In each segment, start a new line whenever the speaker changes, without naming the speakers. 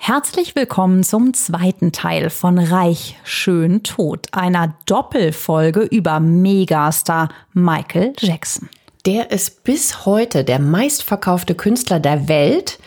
Herzlich willkommen zum zweiten Teil von Reich, Schön, Tot, einer Doppelfolge über Megastar Michael Jackson.
Der ist bis heute der meistverkaufte Künstler der Welt,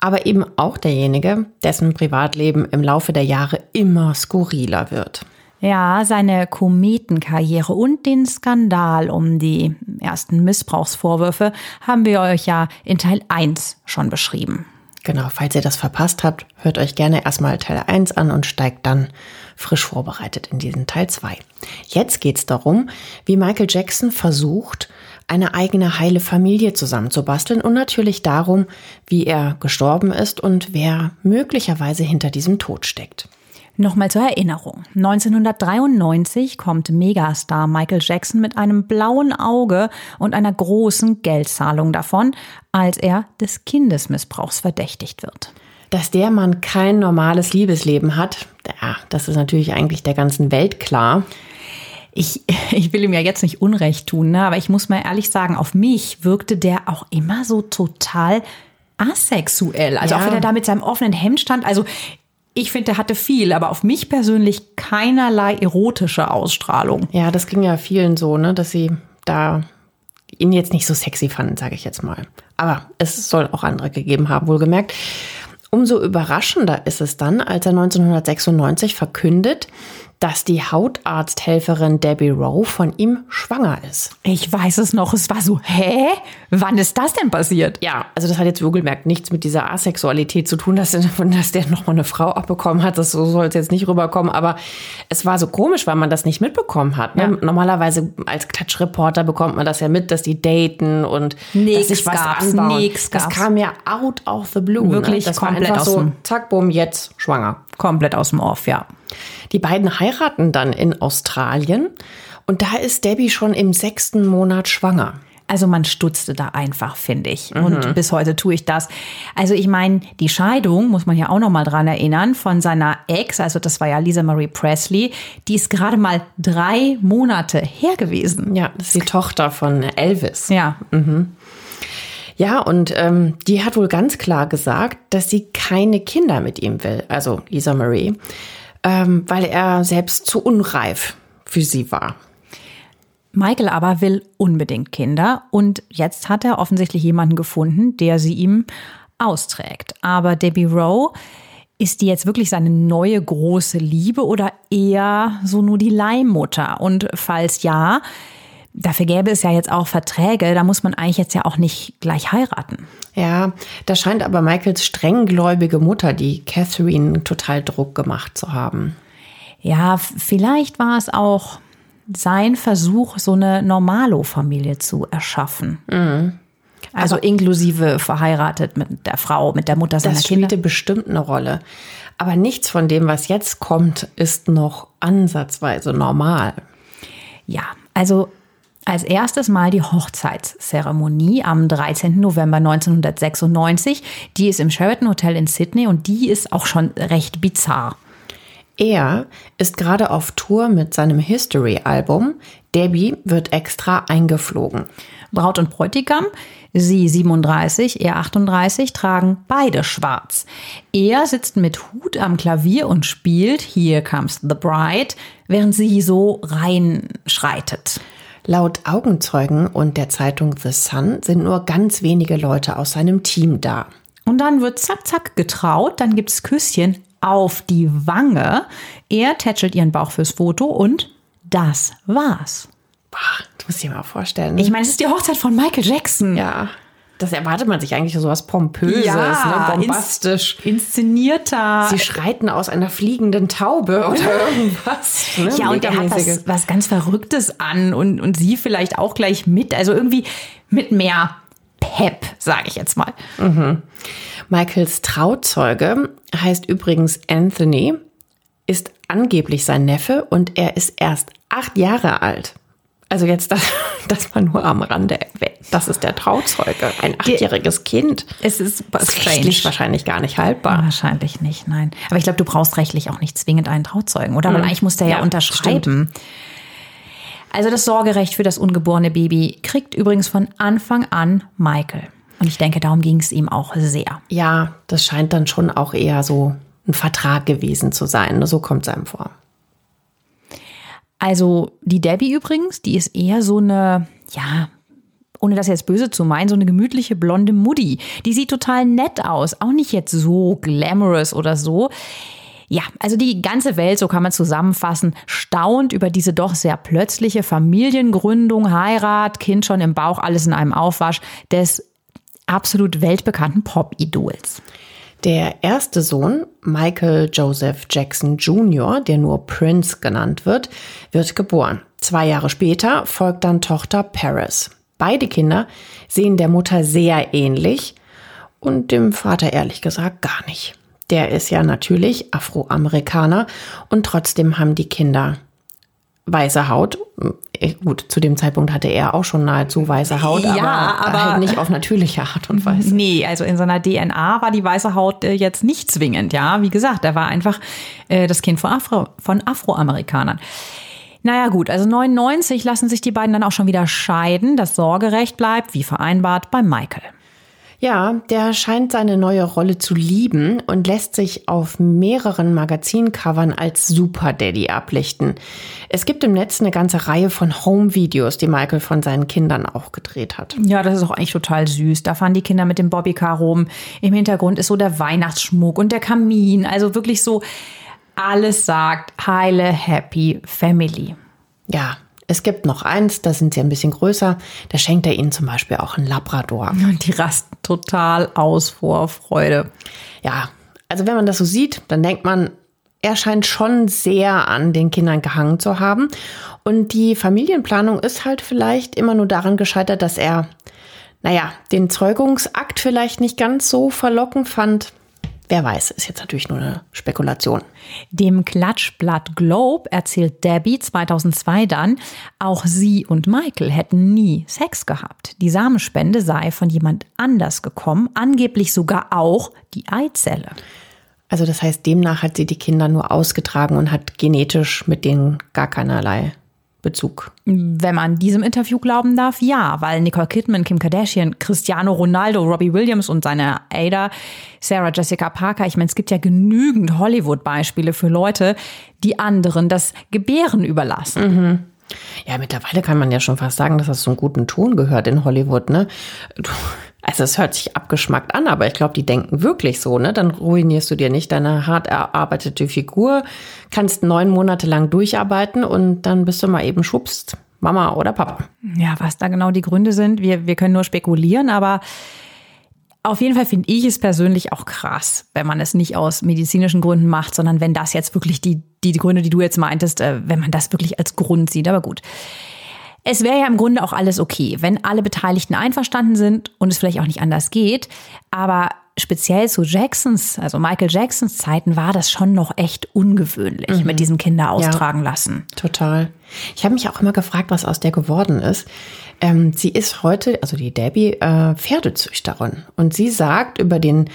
aber eben auch derjenige, dessen Privatleben im Laufe der Jahre immer skurriler wird.
Ja, seine Kometenkarriere und den Skandal um die ersten Missbrauchsvorwürfe haben wir euch ja in Teil 1 schon beschrieben.
Genau, falls ihr das verpasst habt, hört euch gerne erstmal Teil 1 an und steigt dann frisch vorbereitet in diesen Teil 2. Jetzt geht's darum, wie Michael Jackson versucht, eine eigene heile Familie zusammenzubasteln und natürlich darum, wie er gestorben ist und wer möglicherweise hinter diesem Tod steckt.
Nochmal zur Erinnerung. 1993 kommt Megastar Michael Jackson mit einem blauen Auge und einer großen Geldzahlung davon, als er des Kindesmissbrauchs verdächtigt wird.
Dass der Mann kein normales Liebesleben hat, ja, das ist natürlich eigentlich der ganzen Welt klar.
Ich, ich will ihm ja jetzt nicht Unrecht tun, ne? aber ich muss mal ehrlich sagen, auf mich wirkte der auch immer so total asexuell. Also
Ja.
auch wenn er da mit seinem offenen Hemd stand. Also ich finde, der hatte viel, aber auf mich persönlich keinerlei erotische Ausstrahlung.
Ja, das ging ja vielen so, ne, dass sie da ihn jetzt nicht so sexy fanden, sage ich jetzt mal. Aber es soll auch andere gegeben haben, wohlgemerkt. Umso überraschender ist es dann, als er 1996 verkündet, dass die Hautarzthelferin Debbie Rowe von ihm schwanger ist.
Ich weiß es noch, es war so, hä? Wann ist das denn passiert?
Ja, also das hat jetzt wohlgemerkt nichts mit dieser Asexualität zu tun, dass, dass der nochmal eine Frau abbekommen hat. Das so soll es jetzt nicht rüberkommen. Aber es war so komisch, weil man das nicht mitbekommen hat. Ne?
Ja.
Normalerweise als Klatschreporter bekommt man das ja mit, dass die daten und
Nix
dass sich was
gab's,
anbauen.
nix
das
gab's.
kam ja out of the blue.
Wirklich
ne? das war
komplett
einfach
aus
so, zack, bumm, jetzt schwanger.
Komplett aus dem Off, ja.
Die beiden heiraten dann in Australien und da ist Debbie schon im sechsten Monat schwanger.
Also man stutzte da einfach, finde ich.
Mhm.
Und bis heute tue ich das. Also ich meine, die Scheidung, muss man ja auch noch mal dran erinnern, von seiner Ex, also das war ja Lisa Marie Presley, die ist gerade mal drei Monate her gewesen.
Ja, das ist die Tochter von Elvis.
Ja,
Ja, und ähm, die hat wohl ganz klar gesagt, dass sie keine Kinder mit ihm will, also Lisa Marie, ähm, weil er selbst zu unreif für sie war.
Michael aber will unbedingt Kinder und jetzt hat er offensichtlich jemanden gefunden, der sie ihm austrägt. Aber Debbie Rowe, ist die jetzt wirklich seine neue große Liebe oder eher so nur die Leihmutter? Und falls ja, dafür gäbe es ja jetzt auch Verträge, da muss man eigentlich jetzt ja auch nicht gleich heiraten.
Ja, da scheint aber Michaels strenggläubige Mutter, die Catherine, total Druck gemacht zu haben.
Ja, vielleicht war es auch sein Versuch, so eine Normalo-Familie zu erschaffen. Also inklusive verheiratet mit der Frau, mit der Mutter seiner
Das
Kinder.
spielte bestimmt eine Rolle. Aber nichts von dem, was jetzt kommt, ist noch ansatzweise normal.
Ja, also als erstes mal die Hochzeitszeremonie am 13. November 1996. Die ist im Sheraton Hotel in Sydney und die ist auch schon recht bizarr.
Er ist gerade auf Tour mit seinem History-Album. Debbie wird extra eingeflogen.
Braut und Bräutigam, sie 37, er 38, tragen beide schwarz. Er sitzt mit Hut am Klavier und spielt Here Comes the Bride, während sie so reinschreitet.
Laut Augenzeugen und der Zeitung The Sun sind nur ganz wenige Leute aus seinem Team da.
Und dann wird zack, zack getraut, dann gibt's Küsschen auf die Wange. Er tätschelt ihren Bauch fürs Foto und das war's.
Boah, das musst du dir mal vorstellen.
Ich meine, es ist die Hochzeit von Michael Jackson.
ja, das erwartet man sich eigentlich so was Pompöses,
Ja,
ne? bombastisch.
Inszenierter.
Sie schreiten aus einer fliegenden Taube oder irgendwas. Ne?
ja, und er hat was, was ganz Verrücktes an und, und sie vielleicht auch gleich mit. Also irgendwie mit mehr Pep, sage ich jetzt mal.
Michaels Trauzeuge heißt übrigens Anthony, ist angeblich sein Neffe und er ist erst acht Jahre alt. Also jetzt das, das mal nur am Rande erwähnt. Das ist der Trauzeuge, ein achtjähriges Kind.
Es ist
rechtlich wahrscheinlich gar nicht haltbar.
Wahrscheinlich nicht, nein. Aber ich glaube, du brauchst rechtlich auch nicht zwingend einen Trauzeugen, oder? Weil eigentlich muss der ja,
Ja,
unterschreiben. Also das Sorgerecht für das ungeborene Baby kriegt übrigens von Anfang an Michael. Und ich denke, darum ging es ihm auch sehr.
Ja, das scheint dann schon auch eher so ein Vertrag gewesen zu sein. So kommt es einem vor.
Also die Debbie übrigens, die ist eher so eine, ja, ohne das jetzt böse zu meinen, so eine gemütliche blonde Mutti. Die sieht total nett aus, auch nicht jetzt so glamorous oder so. Ja, also die ganze Welt, so kann man zusammenfassen, staunt über diese doch sehr plötzliche Familiengründung, Heirat, Kind schon im Bauch, alles in einem Aufwasch des absolut weltbekannten Pop-Idols.
Der erste Sohn, Michael Joseph Jackson Jr., der nur Prince genannt wird, wird geboren. Zwei Jahre später folgt dann Tochter Paris. Beide Kinder sehen der Mutter sehr ähnlich und dem Vater ehrlich gesagt gar nicht. Der ist ja natürlich Afroamerikaner und trotzdem haben die Kinder weiße Haut. Eh, Gut, zu dem Zeitpunkt hatte er auch schon nahezu weiße Haut,
Ja,
aber,
aber-
halt nicht auf natürliche Art und Weise.
Nee, also in seiner DNA war die weiße Haut äh, jetzt nicht zwingend, ja. Wie gesagt, er war einfach äh, das Kind von, Afro, von Afroamerikanern. Naja gut, also 99 lassen sich die beiden dann auch schon wieder scheiden. Das Sorgerecht bleibt, wie vereinbart, bei Michael.
Ja, der scheint seine neue Rolle zu lieben und lässt sich auf mehreren Magazincovern als Super Daddy ablichten. Es gibt im Netz eine ganze Reihe von Home-Videos, die Michael von seinen Kindern auch gedreht hat.
Ja, das ist auch eigentlich total süß. Da fahren die Kinder mit dem Bobbycar rum. Im Hintergrund ist so der Weihnachtsschmuck und der Kamin. Also wirklich so alles sagt heile, happy Family.
Ja, es gibt noch eins, da sind sie ein bisschen größer. Da schenkt er ihnen zum Beispiel auch einen Labrador.
Und die rasten total aus vor Freude.
Ja, also wenn man das so sieht, dann denkt man, er scheint schon sehr an den Kindern gehangen zu haben. Und die Familienplanung ist halt vielleicht immer nur daran gescheitert, dass er, naja, den Zeugungsakt vielleicht nicht ganz so verlockend fand. Wer weiß, ist jetzt natürlich nur eine Spekulation.
Dem Klatschblatt Globe erzählt Debbie 2002 dann, auch sie und Michael hätten nie Sex gehabt. Die Samenspende sei von jemand anders gekommen, angeblich sogar auch die Eizelle.
Also das heißt, demnach hat sie die Kinder nur ausgetragen und hat genetisch mit denen gar keinerlei Bezug.
Wenn man diesem Interview glauben darf, ja, weil Nicole Kidman, Kim Kardashian, Cristiano Ronaldo, Robbie Williams und seine Ada, Sarah Jessica Parker, ich meine, es gibt ja genügend Hollywood-Beispiele für Leute, die anderen das Gebären überlassen.
Ja, mittlerweile kann man ja schon fast sagen, dass das so einen guten Ton gehört in Hollywood, ne? Also es hört sich abgeschmackt an, aber ich glaube, die denken wirklich so, ne? Dann ruinierst du dir nicht deine hart erarbeitete Figur, kannst neun Monate lang durcharbeiten und dann bist du mal eben schubst, Mama oder Papa.
Ja, was da genau die Gründe sind, wir, wir können nur spekulieren, aber auf jeden Fall finde ich es persönlich auch krass, wenn man es nicht aus medizinischen Gründen macht, sondern wenn das jetzt wirklich die, die, die Gründe, die du jetzt meintest, äh, wenn man das wirklich als Grund sieht. Aber gut. Es wäre ja im Grunde auch alles okay, wenn alle Beteiligten einverstanden sind und es vielleicht auch nicht anders geht. Aber speziell zu Jacksons, also Michael Jacksons Zeiten, war das schon noch echt ungewöhnlich mit diesem Kinder austragen lassen.
Total. Ich habe mich auch immer gefragt, was aus der geworden ist. Ähm, sie ist heute, also die Debbie, äh, Pferdezüchterin. Und sie sagt über den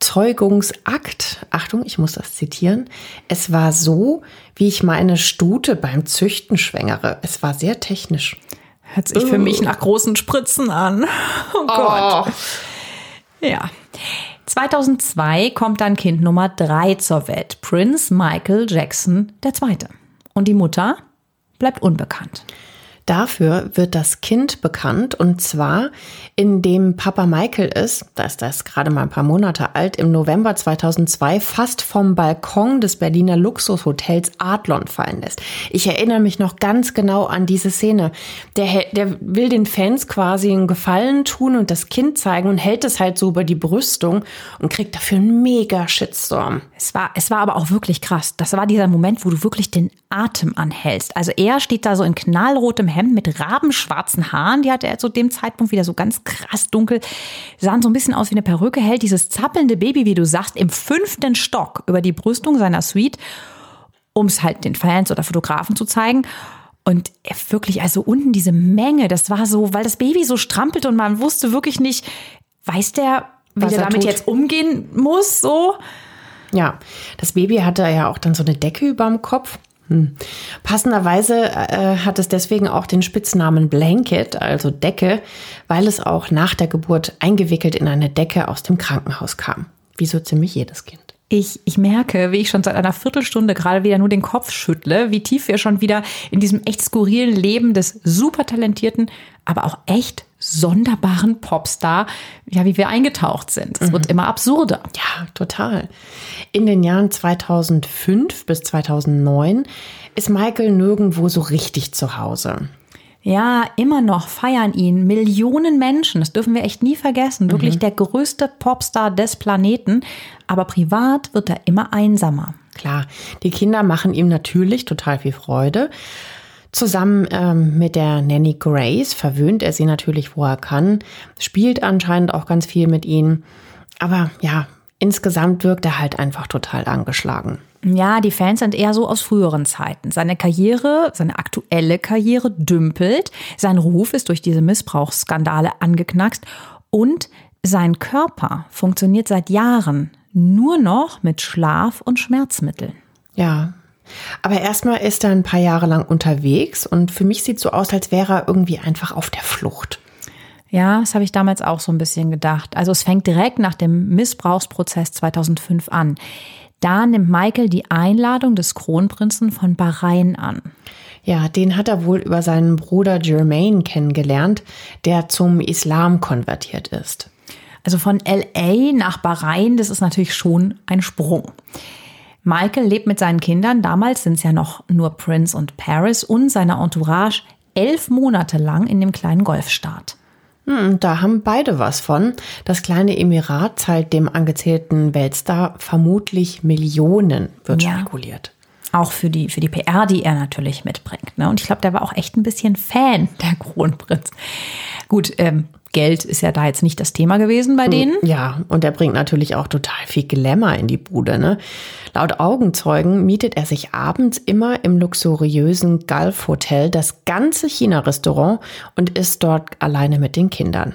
Zeugungsakt, Achtung, ich muss das zitieren, es war so, wie ich meine Stute beim Züchten schwängere. Es war sehr technisch.
Hört sich für mich nach großen Spritzen an. Oh Gott. Ja. 2002 kommt dann Kind Nummer 3 zur Welt, Prince Michael Jackson II. Und die Mutter bleibt unbekannt.
Dafür wird das Kind bekannt und zwar, indem Papa Michael ist, da ist das gerade mal ein paar Monate alt, im November 2002 fast vom Balkon des Berliner Luxushotels Adlon fallen lässt. Ich erinnere mich noch ganz genau an diese Szene. Der, der will den Fans quasi einen Gefallen tun und das Kind zeigen und hält es halt so über die Brüstung und kriegt dafür einen mega Shitstorm.
Es war, es war aber auch wirklich krass. Das war dieser Moment, wo du wirklich den Atem anhältst. Also er steht da so in knallrotem Hemd mit rabenschwarzen Haaren. Die hatte er zu dem Zeitpunkt wieder so ganz krass dunkel. Sahen so ein bisschen aus wie eine Perücke. Hält dieses zappelnde Baby, wie du sagst, im fünften Stock über die Brüstung seiner Suite, um es halt den Fans oder Fotografen zu zeigen. Und wirklich, also unten diese Menge, das war so, weil das Baby so strampelt und man wusste wirklich nicht, weiß der, wie
Was er
damit
tut.
jetzt umgehen muss, so.
Ja, das Baby hatte ja auch dann so eine Decke überm Kopf. Hm. Passenderweise äh, hat es deswegen auch den Spitznamen Blanket, also Decke, weil es auch nach der Geburt eingewickelt in eine Decke aus dem Krankenhaus kam. Wie so ziemlich jedes Kind.
Ich, ich merke, wie ich schon seit einer Viertelstunde gerade wieder nur den Kopf schüttle, wie tief wir schon wieder in diesem echt skurrilen Leben des super talentierten, aber auch echt sonderbaren Popstar, ja, wie wir eingetaucht sind. Es wird immer absurder.
Ja, total. In den Jahren 2005 bis 2009 ist Michael nirgendwo so richtig zu Hause.
Ja, immer noch feiern ihn Millionen Menschen. Das dürfen wir echt nie vergessen. Wirklich der größte Popstar des Planeten. Aber privat wird er immer einsamer.
Klar, die Kinder machen ihm natürlich total viel Freude. Zusammen ähm, mit der Nanny Grace verwöhnt er sie natürlich, wo er kann, spielt anscheinend auch ganz viel mit ihnen. Aber ja, insgesamt wirkt er halt einfach total angeschlagen.
Ja, die Fans sind eher so aus früheren Zeiten. Seine Karriere, seine aktuelle Karriere dümpelt. Sein Ruf ist durch diese Missbrauchsskandale angeknackst. Und sein Körper funktioniert seit Jahren nur noch mit Schlaf- und Schmerzmitteln.
Ja. Aber erstmal ist er ein paar Jahre lang unterwegs und für mich sieht so aus, als wäre er irgendwie einfach auf der Flucht.
Ja, das habe ich damals auch so ein bisschen gedacht. Also es fängt direkt nach dem Missbrauchsprozess 2005 an. Da nimmt Michael die Einladung des Kronprinzen von Bahrain an.
Ja, den hat er wohl über seinen Bruder Jermaine kennengelernt, der zum Islam konvertiert ist.
Also von LA nach Bahrain, das ist natürlich schon ein Sprung. Michael lebt mit seinen Kindern, damals sind es ja noch nur Prince und Paris und seiner Entourage elf Monate lang in dem kleinen Golfstaat.
Hm, da haben beide was von. Das kleine Emirat zahlt dem angezählten Weltstar vermutlich Millionen, wird
Ja.
spekuliert.
Auch für die, für die PR, die er natürlich mitbringt. Ne? Und ich glaube, der war auch echt ein bisschen Fan, der Kronprinz. Gut, ähm, Geld ist ja da jetzt nicht das Thema gewesen bei denen.
Ja, und er bringt natürlich auch total viel Glamour in die Bude. Ne? Laut Augenzeugen mietet er sich abends immer im luxuriösen Gulf Hotel das ganze China-Restaurant und ist dort alleine mit den Kindern.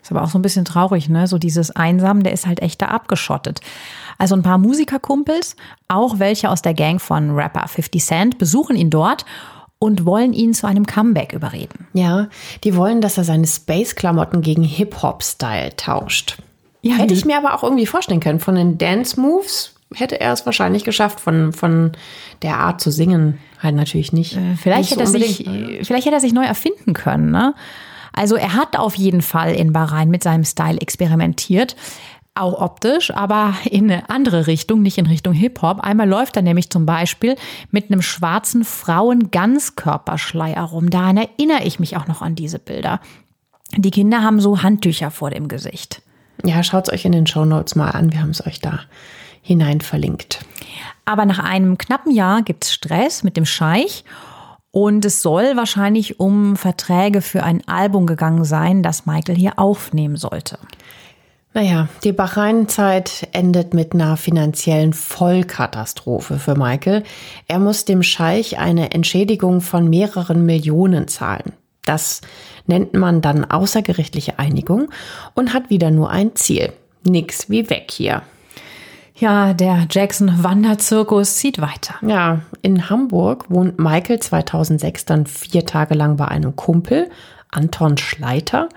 Ist aber auch so ein bisschen traurig, ne? So dieses Einsam, der ist halt echt da abgeschottet. Also ein paar Musikerkumpels, auch welche aus der Gang von Rapper 50 Cent, besuchen ihn dort und wollen ihn zu einem Comeback überreden.
Ja, die wollen, dass er seine Space-Klamotten gegen Hip-Hop-Style tauscht.
Ja,
Hätte ich mir aber auch irgendwie vorstellen können. Von den Dance-Moves hätte er es wahrscheinlich geschafft. Von, von der Art zu singen halt natürlich nicht.
Vielleicht
nicht
hätte,
so
er sich,
unbedingt.
vielleicht hätte er sich neu erfinden können. Ne? Also er hat auf jeden Fall in Bahrain mit seinem Style experimentiert. Auch optisch, aber in eine andere Richtung, nicht in Richtung Hip-Hop. Einmal läuft er nämlich zum Beispiel mit einem schwarzen Frauen-Ganzkörperschleier rum. Daran erinnere ich mich auch noch an diese Bilder. Die Kinder haben so Handtücher vor dem Gesicht.
Ja, schaut es euch in den Shownotes mal an. Wir haben es euch da hinein verlinkt.
Aber nach einem knappen Jahr gibt es Stress mit dem Scheich. Und es soll wahrscheinlich um Verträge für ein Album gegangen sein, das Michael hier aufnehmen sollte.
Naja, die Bahrain-Zeit endet mit einer finanziellen Vollkatastrophe für Michael. Er muss dem Scheich eine Entschädigung von mehreren Millionen zahlen. Das nennt man dann außergerichtliche Einigung und hat wieder nur ein Ziel. Nix wie weg hier.
Ja, der Jackson-Wanderzirkus zieht weiter.
Ja, in Hamburg wohnt Michael 2006 dann vier Tage lang bei einem Kumpel, Anton Schleiter,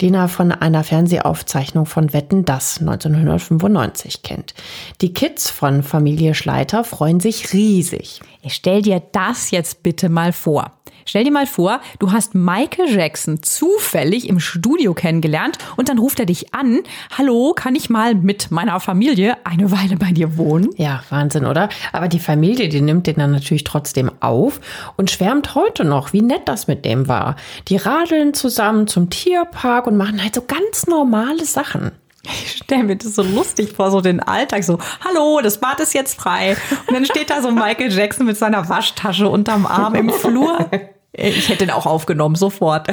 den er von einer Fernsehaufzeichnung von Wetten das 1995 kennt. Die Kids von Familie Schleiter freuen sich riesig.
Ich stell dir das jetzt bitte mal vor. Stell dir mal vor, du hast Michael Jackson zufällig im Studio kennengelernt und dann ruft er dich an. Hallo, kann ich mal mit meiner Familie eine Weile bei dir wohnen?
Ja, Wahnsinn, oder? Aber die Familie, die nimmt den dann natürlich trotzdem auf und schwärmt heute noch, wie nett das mit dem war. Die radeln zusammen zum Tierpark und machen halt so ganz normale Sachen.
Ich stelle mir das so lustig vor, so den Alltag, so, hallo, das Bad ist jetzt frei. Und dann steht da so Michael Jackson mit seiner Waschtasche unterm Arm im Flur. Ich hätte ihn auch aufgenommen, sofort.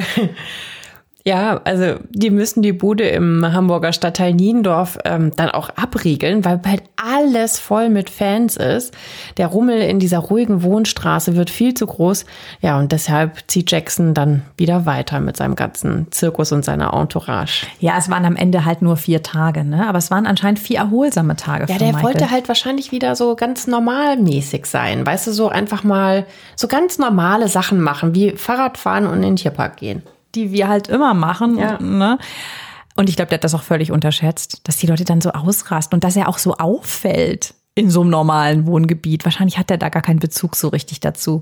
Ja, also die müssen die Bude im Hamburger Stadtteil Niendorf ähm, dann auch abriegeln, weil bald alles voll mit Fans ist. Der Rummel in dieser ruhigen Wohnstraße wird viel zu groß. Ja, und deshalb zieht Jackson dann wieder weiter mit seinem ganzen Zirkus und seiner Entourage.
Ja, es waren am Ende halt nur vier Tage, ne? Aber es waren anscheinend vier erholsame Tage.
Ja, der
Michael.
wollte halt wahrscheinlich wieder so ganz normalmäßig sein. Weißt du, so einfach mal so ganz normale Sachen machen, wie Fahrradfahren und in den Tierpark gehen.
Die wir halt immer machen.
Ja.
Ne? Und ich glaube, der hat das auch völlig unterschätzt, dass die Leute dann so ausrasten und dass er auch so auffällt in so einem normalen Wohngebiet. Wahrscheinlich hat er da gar keinen Bezug so richtig dazu.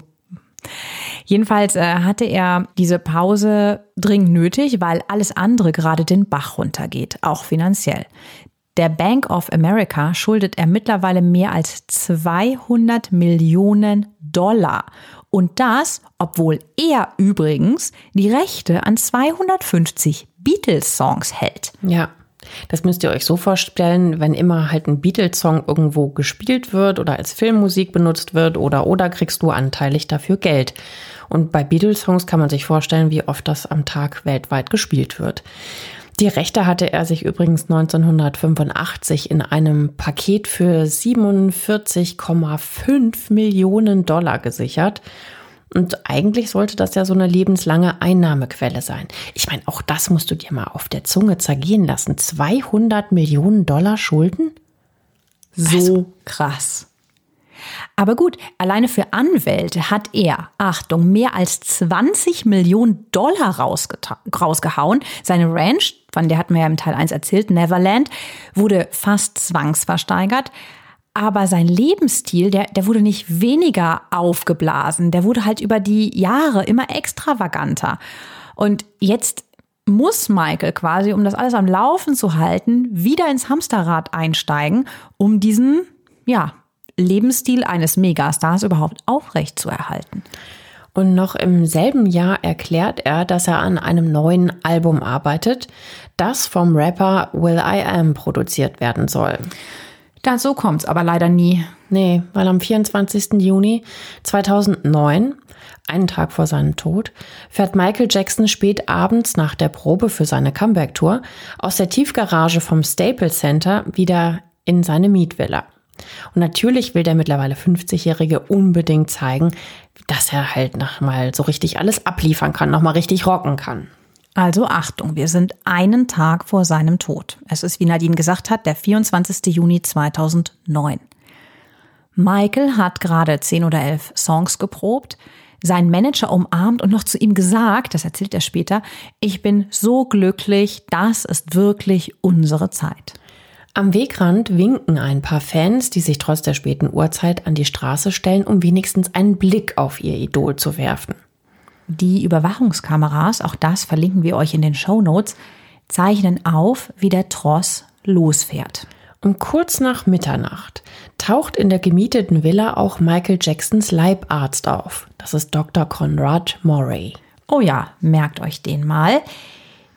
Jedenfalls äh, hatte er diese Pause dringend nötig, weil alles andere gerade den Bach runtergeht, auch finanziell. Der Bank of America schuldet er mittlerweile mehr als 200 Millionen Dollar. Und das, obwohl er übrigens die Rechte an 250 Beatles-Songs hält.
Ja. Das müsst ihr euch so vorstellen, wenn immer halt ein Beatles-Song irgendwo gespielt wird oder als Filmmusik benutzt wird oder oder kriegst du anteilig dafür Geld. Und bei Beatles-Songs kann man sich vorstellen, wie oft das am Tag weltweit gespielt wird. Die Rechte hatte er sich übrigens 1985 in einem Paket für 47,5 Millionen Dollar gesichert. Und eigentlich sollte das ja so eine lebenslange Einnahmequelle sein. Ich meine, auch das musst du dir mal auf der Zunge zergehen lassen. 200 Millionen Dollar Schulden?
So
Also-
krass. Aber gut, alleine für Anwälte hat er, Achtung, mehr als 20 Millionen Dollar rausgehauen. Seine Ranch, von der hatten wir ja im Teil 1 erzählt, Neverland, wurde fast zwangsversteigert. Aber sein Lebensstil, der, der wurde nicht weniger aufgeblasen. Der wurde halt über die Jahre immer extravaganter. Und jetzt muss Michael quasi, um das alles am Laufen zu halten, wieder ins Hamsterrad einsteigen, um diesen, ja, Lebensstil eines Megastars überhaupt aufrecht zu erhalten.
Und noch im selben Jahr erklärt er, dass er an einem neuen Album arbeitet, das vom Rapper Will I Am produziert werden soll.
Dazu kommt's aber leider nie.
Nee, weil am 24. Juni 2009, einen Tag vor seinem Tod, fährt Michael Jackson spät abends nach der Probe für seine Comeback-Tour aus der Tiefgarage vom Staples Center wieder in seine Mietvilla. Und natürlich will der mittlerweile 50-Jährige unbedingt zeigen, dass er halt noch mal so richtig alles abliefern kann, noch mal richtig rocken kann.
Also Achtung, wir sind einen Tag vor seinem Tod. Es ist, wie Nadine gesagt hat, der 24. Juni 2009. Michael hat gerade 10 oder 11 Songs geprobt, seinen Manager umarmt und noch zu ihm gesagt, das erzählt er später, ich bin so glücklich, das ist wirklich unsere Zeit.
Am Wegrand winken ein paar Fans, die sich trotz der späten Uhrzeit an die Straße stellen, um wenigstens einen Blick auf ihr Idol zu werfen.
Die Überwachungskameras, auch das verlinken wir euch in den Show Notes, zeichnen auf, wie der Tross losfährt.
Um kurz nach Mitternacht taucht in der gemieteten Villa auch Michael Jacksons Leibarzt auf. Das ist Dr. Conrad Morey.
Oh ja, merkt euch den mal.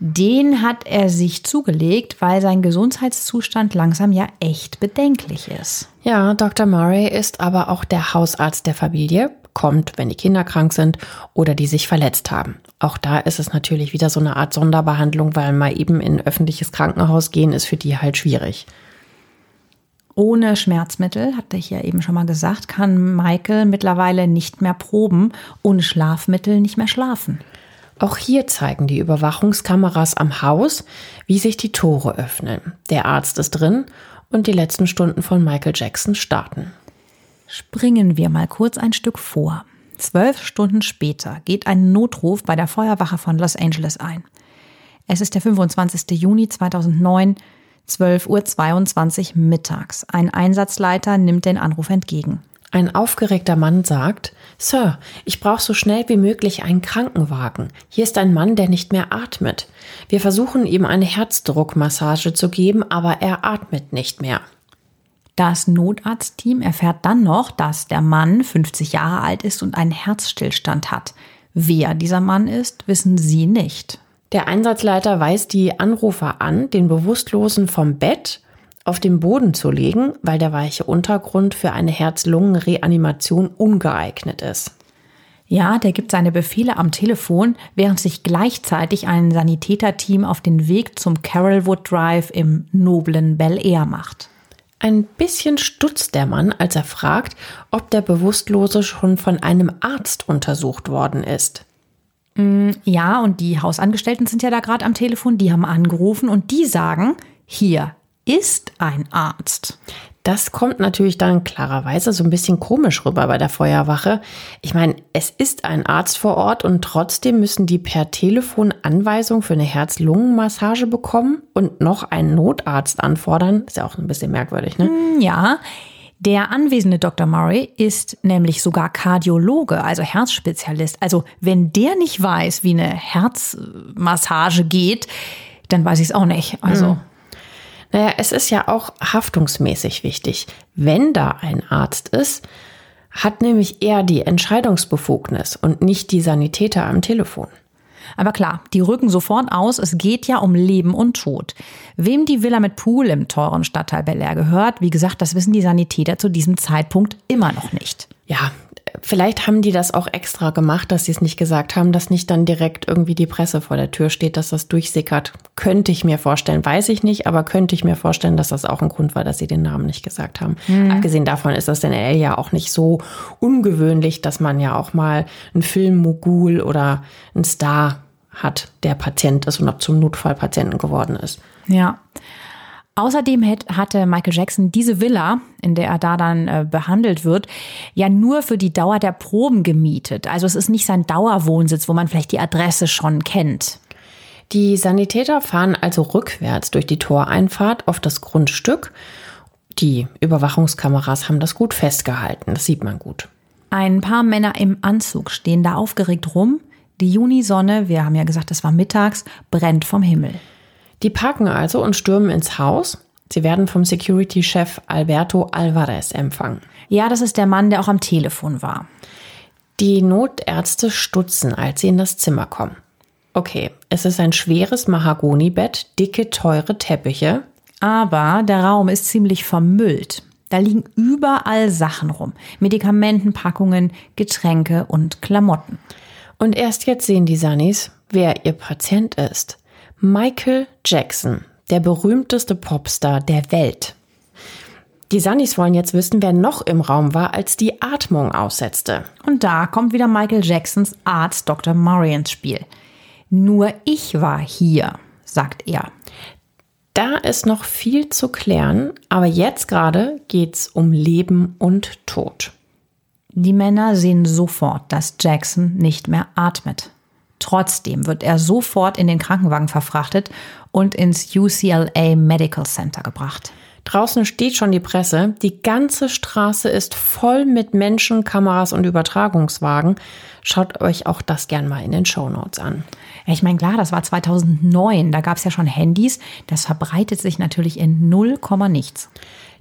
Den hat er sich zugelegt, weil sein Gesundheitszustand langsam ja echt bedenklich ist.
Ja, Dr. Murray ist aber auch der Hausarzt der Familie, kommt, wenn die Kinder krank sind oder die sich verletzt haben. Auch da ist es natürlich wieder so eine Art Sonderbehandlung, weil mal eben in ein öffentliches Krankenhaus gehen ist für die halt schwierig.
Ohne Schmerzmittel, hatte ich ja eben schon mal gesagt, kann Michael mittlerweile nicht mehr proben, ohne Schlafmittel nicht mehr schlafen.
Auch hier zeigen die Überwachungskameras am Haus, wie sich die Tore öffnen. Der Arzt ist drin und die letzten Stunden von Michael Jackson starten.
Springen wir mal kurz ein Stück vor. Zwölf Stunden später geht ein Notruf bei der Feuerwache von Los Angeles ein. Es ist der 25. Juni 2009, 12.22 Uhr mittags. Ein Einsatzleiter nimmt den Anruf entgegen.
Ein aufgeregter Mann sagt, Sir, ich brauche so schnell wie möglich einen Krankenwagen. Hier ist ein Mann, der nicht mehr atmet. Wir versuchen ihm eine Herzdruckmassage zu geben, aber er atmet nicht mehr.
Das Notarztteam erfährt dann noch, dass der Mann 50 Jahre alt ist und einen Herzstillstand hat. Wer dieser Mann ist, wissen sie nicht.
Der Einsatzleiter weist die Anrufer an, den Bewusstlosen vom Bett auf den Boden zu legen, weil der weiche Untergrund für eine Herz-Lungen-Reanimation ungeeignet ist.
Ja, der gibt seine Befehle am Telefon, während sich gleichzeitig ein Sanitäterteam auf den Weg zum Carrollwood Drive im noblen Bel Air macht.
Ein bisschen stutzt der Mann, als er fragt, ob der Bewusstlose schon von einem Arzt untersucht worden ist.
Mm, ja, und die Hausangestellten sind ja da gerade am Telefon, die haben angerufen und die sagen, hier, ist ein Arzt.
Das kommt natürlich dann klarerweise so ein bisschen komisch rüber bei der Feuerwache. Ich meine, es ist ein Arzt vor Ort und trotzdem müssen die per Telefon Anweisung für eine Herz-Lungen-Massage bekommen und noch einen Notarzt anfordern. Ist ja auch ein bisschen merkwürdig, ne?
Hm, ja. Der anwesende Dr. Murray ist nämlich sogar Kardiologe, also Herzspezialist. Also wenn der nicht weiß, wie eine Herzmassage geht, dann weiß ich es auch nicht. Also.
Naja, es ist ja auch haftungsmäßig wichtig. Wenn da ein Arzt ist, hat nämlich er die Entscheidungsbefugnis und nicht die Sanitäter am Telefon.
Aber klar, die rücken sofort aus, es geht ja um Leben und Tod. Wem die Villa mit Pool im teuren Stadtteil Bel Air gehört, wie gesagt, das wissen die Sanitäter zu diesem Zeitpunkt immer noch nicht.
Ja, Vielleicht haben die das auch extra gemacht, dass sie es nicht gesagt haben, dass nicht dann direkt irgendwie die Presse vor der Tür steht, dass das durchsickert. Könnte ich mir vorstellen, weiß ich nicht, aber könnte ich mir vorstellen, dass das auch ein Grund war, dass sie den Namen nicht gesagt haben. Mhm. Abgesehen davon ist das in L ja auch nicht so ungewöhnlich, dass man ja auch mal einen Filmmogul oder einen Star hat, der Patient ist und auch zum Notfallpatienten geworden ist.
Ja. Außerdem hatte Michael Jackson diese Villa, in der er da dann äh, behandelt wird, ja nur für die Dauer der Proben gemietet. Also es ist nicht sein Dauerwohnsitz, wo man vielleicht die Adresse schon kennt.
Die Sanitäter fahren also rückwärts durch die Toreinfahrt auf das Grundstück. Die Überwachungskameras haben das gut festgehalten, das sieht man gut.
Ein paar Männer im Anzug stehen da aufgeregt rum. Die Junisonne, wir haben ja gesagt, es war mittags, brennt vom Himmel.
Die parken also und stürmen ins Haus. Sie werden vom Security-Chef Alberto Alvarez empfangen.
Ja, das ist der Mann, der auch am Telefon war.
Die Notärzte stutzen, als sie in das Zimmer kommen. Okay, es ist ein schweres Mahagonibett, dicke, teure Teppiche.
Aber der Raum ist ziemlich vermüllt. Da liegen überall Sachen rum. Medikamentenpackungen, Getränke und Klamotten.
Und erst jetzt sehen die Sunnis, wer ihr Patient ist. Michael Jackson, der berühmteste Popstar der Welt. Die Sunnis wollen jetzt wissen, wer noch im Raum war, als die Atmung aussetzte.
Und da kommt wieder Michael Jacksons Arzt Dr. Murray ins Spiel. Nur ich war hier, sagt er.
Da ist noch viel zu klären, aber jetzt gerade geht's um Leben und Tod.
Die Männer sehen sofort, dass Jackson nicht mehr atmet. Trotzdem wird er sofort in den Krankenwagen verfrachtet und ins UCLA Medical Center gebracht.
Draußen steht schon die Presse. Die ganze Straße ist voll mit Menschen, Kameras und Übertragungswagen. Schaut euch auch das gern mal in den Show Notes an.
Ich meine, klar, das war 2009. Da gab es ja schon Handys. Das verbreitet sich natürlich in 0, nichts.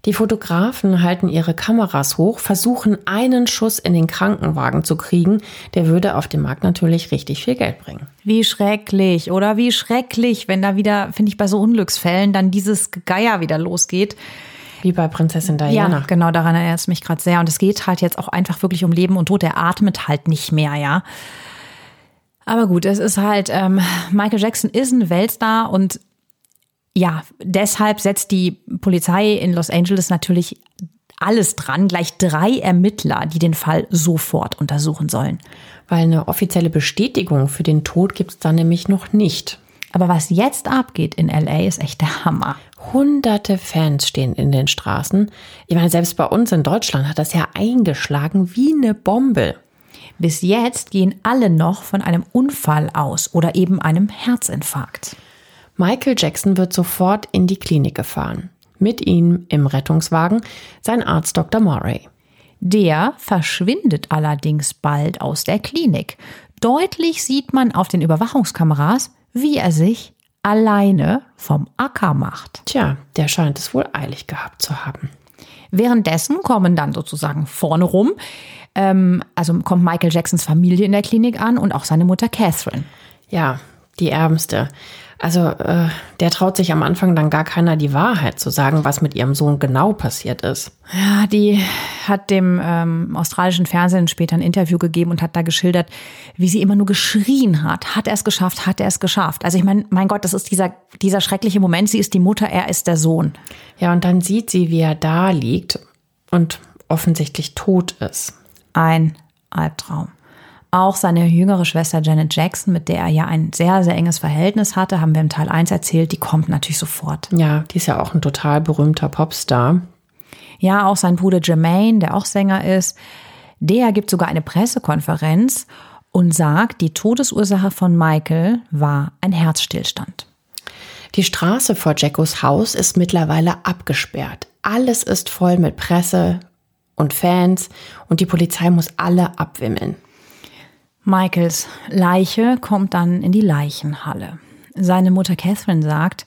Die Fotografen halten ihre Kameras hoch, versuchen einen Schuss in den Krankenwagen zu kriegen. Der würde auf dem Markt natürlich richtig viel Geld bringen.
Wie schrecklich, oder wie schrecklich, wenn da wieder, finde ich, bei so Unglücksfällen dann dieses Geier wieder losgeht.
Wie bei Prinzessin Diana.
Ja, genau, daran erinnert es mich gerade sehr. Und es geht halt jetzt auch einfach wirklich um Leben und Tod. Er atmet halt nicht mehr, ja. Aber gut, es ist halt, ähm, Michael Jackson ist ein Weltstar und ja, deshalb setzt die Polizei in Los Angeles natürlich alles dran, gleich drei Ermittler, die den Fall sofort untersuchen sollen.
Weil eine offizielle Bestätigung für den Tod gibt es da nämlich noch nicht.
Aber was jetzt abgeht in LA ist echt der Hammer.
Hunderte Fans stehen in den Straßen. Ich meine, selbst bei uns in Deutschland hat das ja eingeschlagen wie eine Bombe.
Bis jetzt gehen alle noch von einem Unfall aus oder eben einem Herzinfarkt.
Michael Jackson wird sofort in die Klinik gefahren. Mit ihm im Rettungswagen sein Arzt Dr. Murray.
Der verschwindet allerdings bald aus der Klinik. Deutlich sieht man auf den Überwachungskameras, wie er sich alleine vom Acker macht.
Tja, der scheint es wohl eilig gehabt zu haben.
Währenddessen kommen dann sozusagen vorne rum, ähm, also kommt Michael Jacksons Familie in der Klinik an und auch seine Mutter Catherine.
Ja, die Ärmste. Also, äh, der traut sich am Anfang dann gar keiner die Wahrheit zu sagen, was mit ihrem Sohn genau passiert ist.
Ja, die hat dem ähm, australischen Fernsehen später ein Interview gegeben und hat da geschildert, wie sie immer nur geschrien hat. Hat er es geschafft? Hat er es geschafft? Also ich meine, mein Gott, das ist dieser, dieser schreckliche Moment. Sie ist die Mutter, er ist der Sohn.
Ja, und dann sieht sie, wie er da liegt und offensichtlich tot ist.
Ein Albtraum. Auch seine jüngere Schwester Janet Jackson, mit der er ja ein sehr, sehr enges Verhältnis hatte, haben wir im Teil 1 erzählt, die kommt natürlich sofort.
Ja, die ist ja auch ein total berühmter Popstar.
Ja, auch sein Bruder Jermaine, der auch Sänger ist, der gibt sogar eine Pressekonferenz und sagt, die Todesursache von Michael war ein Herzstillstand.
Die Straße vor Jackos Haus ist mittlerweile abgesperrt. Alles ist voll mit Presse und Fans und die Polizei muss alle abwimmeln.
Michaels Leiche kommt dann in die Leichenhalle. Seine Mutter Catherine sagt,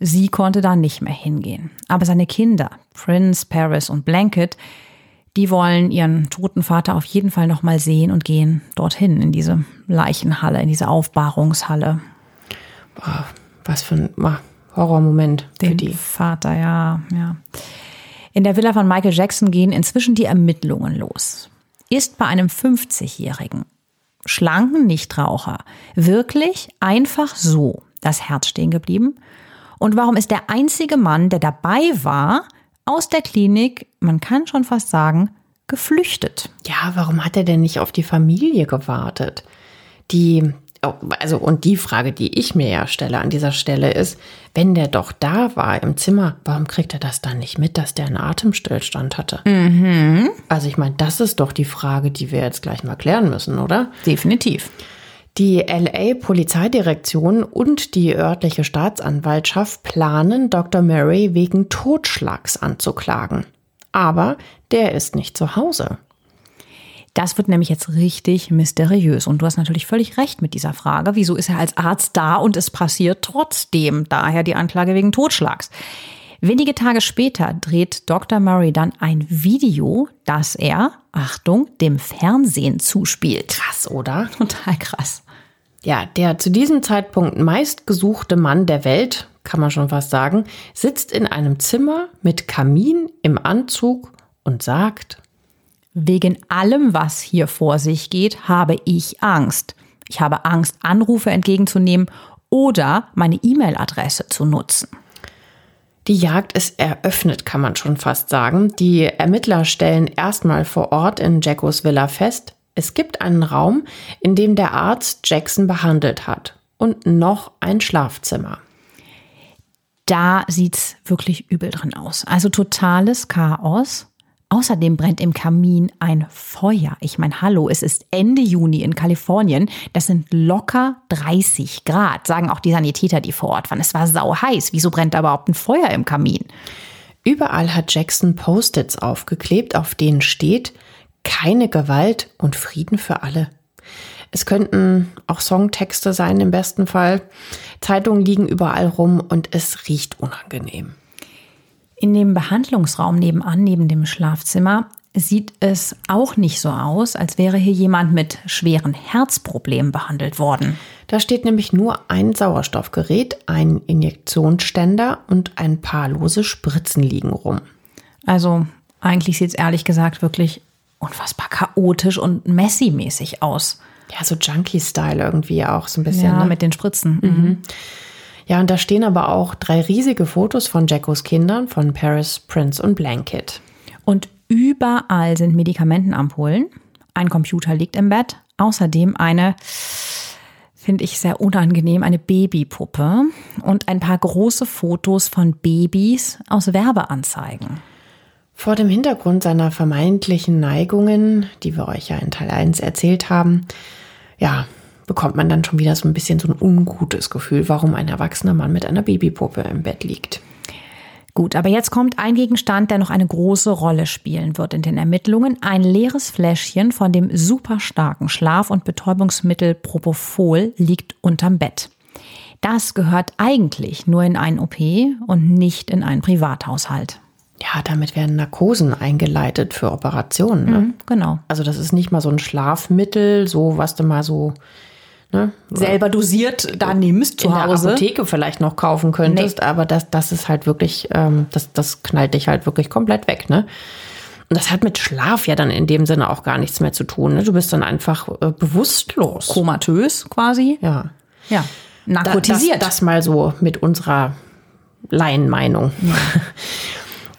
sie konnte da nicht mehr hingehen. Aber seine Kinder, Prince, Paris und Blanket, die wollen ihren toten Vater auf jeden Fall noch mal sehen und gehen dorthin in diese Leichenhalle, in diese Aufbahrungshalle.
Boah, was für ein Horrormoment
Den
für die.
Vater, ja, ja. In der Villa von Michael Jackson gehen inzwischen die Ermittlungen los. Ist bei einem 50-Jährigen schlanken Nichtraucher wirklich einfach so das Herz stehen geblieben? Und warum ist der einzige Mann, der dabei war, aus der Klinik, man kann schon fast sagen, geflüchtet?
Ja, warum hat er denn nicht auf die Familie gewartet? Die, also, und die Frage, die ich mir ja stelle an dieser Stelle ist, wenn der doch da war im Zimmer, warum kriegt er das dann nicht mit, dass der einen Atemstillstand hatte? Also, ich meine, das ist doch die Frage, die wir jetzt gleich mal klären müssen, oder?
Definitiv.
Die LA-Polizeidirektion und die örtliche Staatsanwaltschaft planen, Dr. Murray wegen Totschlags anzuklagen. Aber der ist nicht zu Hause.
Das wird nämlich jetzt richtig mysteriös. Und du hast natürlich völlig recht mit dieser Frage. Wieso ist er als Arzt da und es passiert trotzdem? Daher die Anklage wegen Totschlags. Wenige Tage später dreht Dr. Murray dann ein Video, das er, Achtung, dem Fernsehen zuspielt.
Krass, oder?
Total krass.
Ja, der zu diesem Zeitpunkt meistgesuchte Mann der Welt, kann man schon fast sagen, sitzt in einem Zimmer mit Kamin im Anzug und sagt,
Wegen allem, was hier vor sich geht, habe ich Angst. Ich habe Angst, Anrufe entgegenzunehmen oder meine E-Mail-Adresse zu nutzen.
Die Jagd ist eröffnet, kann man schon fast sagen. Die Ermittler stellen erstmal vor Ort in Jackos Villa fest, es gibt einen Raum, in dem der Arzt Jackson behandelt hat und noch ein Schlafzimmer.
Da sieht's wirklich übel drin aus. Also totales Chaos. Außerdem brennt im Kamin ein Feuer. Ich meine, hallo, es ist Ende Juni in Kalifornien. Das sind locker 30 Grad, sagen auch die Sanitäter, die vor Ort waren. Es war sau heiß. Wieso brennt da überhaupt ein Feuer im Kamin?
Überall hat Jackson Post-its aufgeklebt, auf denen steht, keine Gewalt und Frieden für alle. Es könnten auch Songtexte sein im besten Fall. Zeitungen liegen überall rum und es riecht unangenehm.
In dem Behandlungsraum nebenan, neben dem Schlafzimmer, sieht es auch nicht so aus, als wäre hier jemand mit schweren Herzproblemen behandelt worden.
Da steht nämlich nur ein Sauerstoffgerät, ein Injektionsständer und ein paar lose Spritzen liegen rum.
Also eigentlich sieht es ehrlich gesagt wirklich unfassbar chaotisch und Messi-mäßig aus.
Ja, so Junkie-Style irgendwie auch so ein bisschen.
Ja,
ne?
mit den Spritzen. Mhm.
Ja, und da stehen aber auch drei riesige Fotos von Jackos Kindern, von Paris, Prince und Blanket.
Und überall sind Medikamentenampullen. Ein Computer liegt im Bett. Außerdem eine, finde ich sehr unangenehm, eine Babypuppe und ein paar große Fotos von Babys aus Werbeanzeigen.
Vor dem Hintergrund seiner vermeintlichen Neigungen, die wir euch ja in Teil 1 erzählt haben, ja, bekommt man dann schon wieder so ein bisschen so ein ungutes Gefühl, warum ein erwachsener Mann mit einer Babypuppe im Bett liegt.
Gut, aber jetzt kommt ein Gegenstand, der noch eine große Rolle spielen wird in den Ermittlungen. Ein leeres Fläschchen von dem super starken Schlaf- und Betäubungsmittel Propofol liegt unterm Bett. Das gehört eigentlich nur in einen OP und nicht in einen Privathaushalt.
Ja, damit werden Narkosen eingeleitet für Operationen. Ne?
Mhm, genau.
Also das ist nicht mal so ein Schlafmittel, so was du mal so ne,
Selber dosiert da nimmst zu
in der
Hause.
Apotheke vielleicht noch kaufen könntest, aber das, das ist halt wirklich, ähm, das, das knallt dich halt wirklich komplett weg, ne? Und das hat mit Schlaf ja dann in dem Sinne auch gar nichts mehr zu tun. Ne? Du bist dann einfach äh, bewusstlos.
Komatös quasi.
Ja.
Ja.
Da-
Narkotisiert.
Das, das mal so mit unserer Laienmeinung.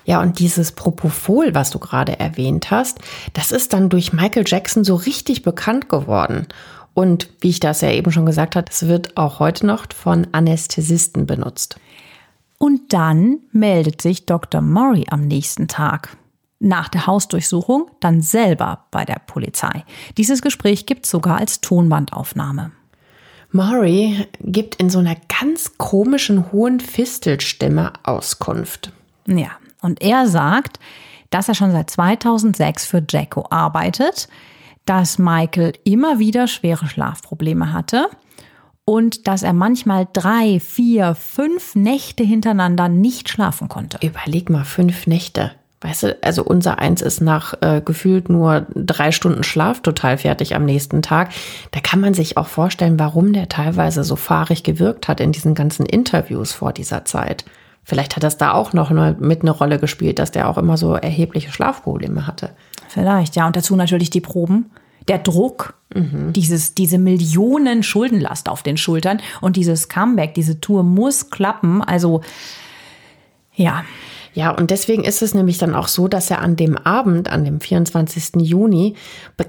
Ja, und dieses Propofol, was du gerade erwähnt hast, das ist dann durch Michael Jackson so richtig bekannt geworden. Und wie ich das ja eben schon gesagt habe, es wird auch heute noch von Anästhesisten benutzt.
Und dann meldet sich Dr. Murray am nächsten Tag. Nach der Hausdurchsuchung dann selber bei der Polizei. Dieses Gespräch gibt es sogar als Tonbandaufnahme.
Maury gibt in so einer ganz komischen hohen Fistelstimme Auskunft.
Ja, und er sagt, dass er schon seit 2006 für Jacko arbeitet, dass Michael immer wieder schwere Schlafprobleme hatte und dass er manchmal drei, vier, fünf Nächte hintereinander nicht schlafen konnte.
Überleg mal, fünf Nächte. Weißt du, also unser Eins ist nach äh, gefühlt nur drei Stunden Schlaf total fertig am nächsten Tag. Da kann man sich auch vorstellen, warum der teilweise so fahrig gewirkt hat in diesen ganzen Interviews vor dieser Zeit. Vielleicht hat das da auch noch eine, mit eine Rolle gespielt, dass der auch immer so erhebliche Schlafprobleme hatte.
Vielleicht, ja. Und dazu natürlich die Proben. Der Druck, dieses, diese Millionen Schuldenlast auf den Schultern und dieses Comeback, diese Tour muss klappen. Also, ja,
Ja, und deswegen ist es nämlich dann auch so, dass er an dem Abend, an dem 24. Juni,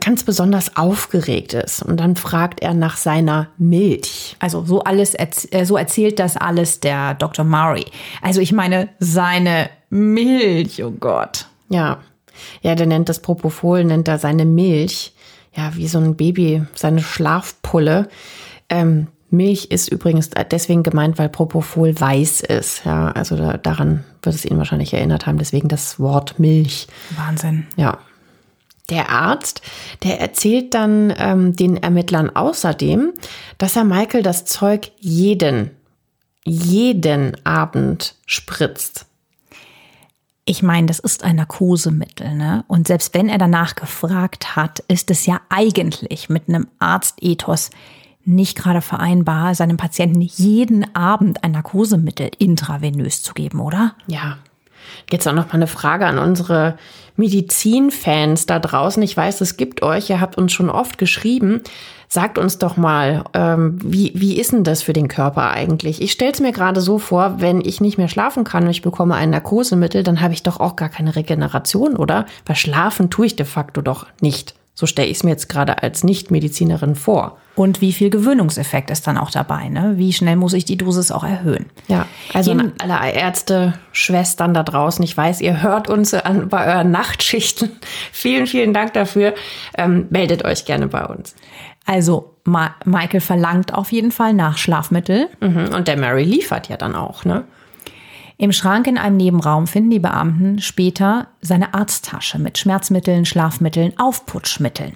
ganz besonders aufgeregt ist. Und dann fragt er nach seiner Milch.
also so alles, äh, so erzählt das alles der Dr. Murray. Also ich meine, seine Milch, oh Gott.
Ja. Ja, der nennt das Propofol, nennt er seine Milch. Ja, wie so ein Baby, seine Schlafpulle. Ähm, Milch ist übrigens deswegen gemeint, weil Propofol weiß ist. Ja, also da, daran wird es ihn wahrscheinlich erinnert haben. Deswegen das Wort Milch.
Wahnsinn.
Ja. Der Arzt, der erzählt dann ähm, den Ermittlern außerdem, dass er Michael das Zeug jeden, jeden Abend spritzt.
Ich meine, das ist ein Narkosemittel, ne? Und selbst wenn er danach gefragt hat, ist es ja eigentlich mit einem Arztethos nicht gerade vereinbar, seinem Patienten jeden Abend ein Narkosemittel intravenös zu geben, oder?
Ja. Jetzt auch noch mal eine Frage an unsere Medizinfans da draußen. Ich weiß, es gibt euch, ihr habt uns schon oft geschrieben. Sagt uns doch mal, ähm, wie, wie ist denn das für den Körper eigentlich? Ich stelle es mir gerade so vor, wenn ich nicht mehr schlafen kann und ich bekomme ein Narkosemittel, dann habe ich doch auch gar keine Regeneration, oder? Weil schlafen tue ich de facto doch nicht. So stelle ich es mir jetzt gerade als Nichtmedizinerin vor.
Und wie viel Gewöhnungseffekt ist dann auch dabei, ne? Wie schnell muss ich die Dosis auch erhöhen?
Ja, also
Jeden-
an alle Ärzte, Schwestern da draußen, ich weiß, ihr hört uns an, bei euren Nachtschichten. vielen, vielen Dank dafür. Ähm, meldet euch gerne bei uns.
Also, Ma Michael verlangt auf jeden Fall nach Schlafmittel.
Mhm. Und der Mary liefert ja dann auch, ne?
Im Schrank in einem Nebenraum finden die Beamten später seine Arzttasche mit Schmerzmitteln, Schlafmitteln, Aufputschmitteln.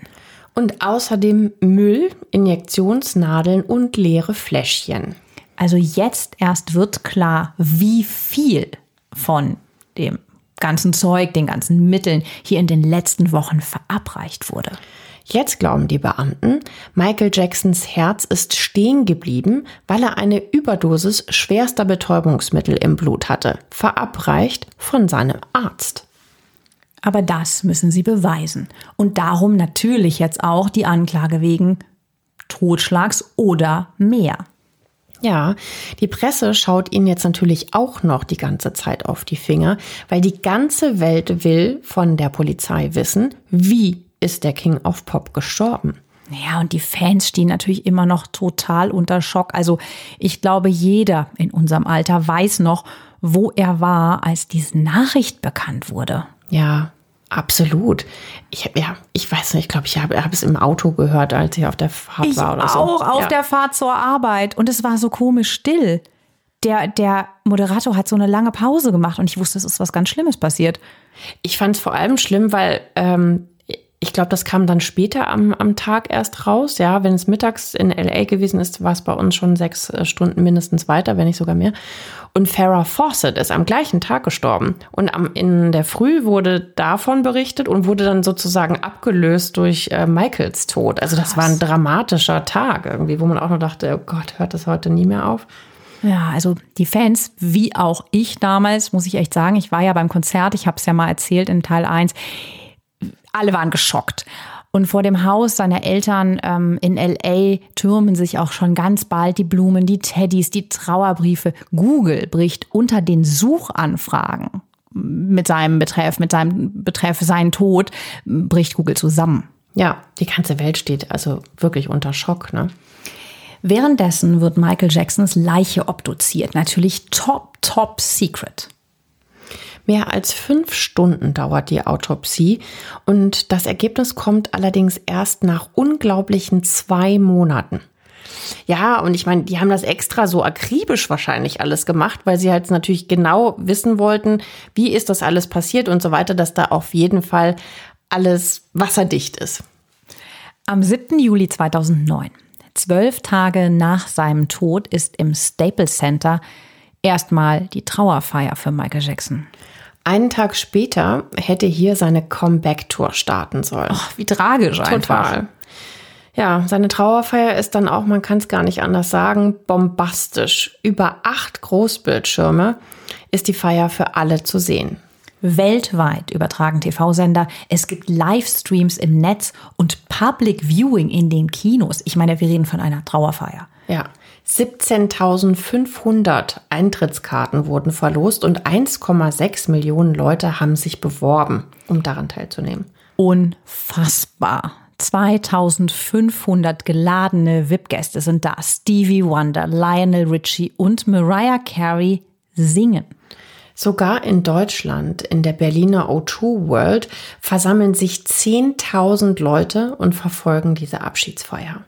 Und außerdem Müll, Injektionsnadeln und leere Fläschchen.
Also jetzt erst wird klar, wie viel von dem ganzen Zeug, den ganzen Mitteln hier in den letzten Wochen verabreicht wurde.
Jetzt glauben die Beamten, Michael Jacksons Herz ist stehen geblieben, weil er eine Überdosis schwerster Betäubungsmittel im Blut hatte, verabreicht von seinem Arzt.
Aber das müssen sie beweisen. Und darum natürlich jetzt auch die Anklage wegen Totschlags oder mehr.
Ja, die Presse schaut ihnen jetzt natürlich auch noch die ganze Zeit auf die Finger, weil die ganze Welt will von der Polizei wissen, wie ist der King of Pop gestorben.
Ja, und die Fans stehen natürlich immer noch total unter Schock. Also ich glaube, jeder in unserem Alter weiß noch, wo er war, als diese Nachricht bekannt wurde.
Ja, absolut. Ich, ja, ich weiß nicht, ich glaube, ich habe hab es im Auto gehört, als ich auf der Fahrt
Ich
war oder so.
auch auf
ja.
der Fahrt zur Arbeit und es war so komisch still. der, der Moderator hat so eine lange Pause gemacht und ich wusste, es ist was ganz Schlimmes passiert.
Ich fand es vor allem schlimm, weil ähm, ich glaube, das kam dann später am, am Tag erst raus. Ja, wenn es mittags in LA gewesen ist, war es bei uns schon sechs äh, Stunden mindestens weiter, wenn nicht sogar mehr. Und Farrah Fawcett ist am gleichen Tag gestorben. Und am, in der Früh wurde davon berichtet und wurde dann sozusagen abgelöst durch äh, Michaels Tod. Also das war ein dramatischer Tag irgendwie, wo man auch nur dachte, oh Gott, hört das heute nie mehr auf.
Ja, also die Fans, wie auch ich damals, muss ich echt sagen, ich war ja beim Konzert, ich habe es ja mal erzählt in Teil 1, alle waren geschockt. Und vor dem Haus seiner Eltern ähm, in LA türmen sich auch schon ganz bald die Blumen, die Teddys, die Trauerbriefe. Google bricht unter den Suchanfragen mit seinem Betreff, mit seinem Betreff sein Tod, bricht Google zusammen.
Ja, die ganze Welt steht also wirklich unter Schock, ne?
Währenddessen wird Michael Jacksons Leiche obduziert. Natürlich top, top secret.
Mehr als fünf Stunden dauert die Autopsie und das Ergebnis kommt allerdings erst nach unglaublichen zwei Monaten. Ja, und ich meine, die haben das extra so akribisch wahrscheinlich alles gemacht, weil sie halt natürlich genau wissen wollten, wie ist das alles passiert und so weiter, dass da auf jeden Fall alles wasserdicht ist.
Am 7. Juli 2009, zwölf Tage nach seinem Tod, ist im Staples Center erstmal die Trauerfeier für Michael Jackson.
Einen Tag später hätte hier seine Comeback-Tour starten sollen.
Ach, wie tragisch
Total. einfach. Ja, seine Trauerfeier ist dann auch, man kann es gar nicht anders sagen, bombastisch. Über acht Großbildschirme ist die Feier für alle zu sehen.
Weltweit übertragen TV-Sender. Es gibt Livestreams im Netz und Public Viewing in den Kinos. Ich meine, wir reden von einer Trauerfeier.
Ja. 17.500 Eintrittskarten wurden verlost und 1,6 Millionen Leute haben sich beworben, um daran teilzunehmen.
Unfassbar. 2500 geladene VIP-Gäste sind da. Stevie Wonder, Lionel Richie und Mariah Carey singen.
Sogar in Deutschland, in der Berliner O2 World, versammeln sich 10.000 Leute und verfolgen diese Abschiedsfeier.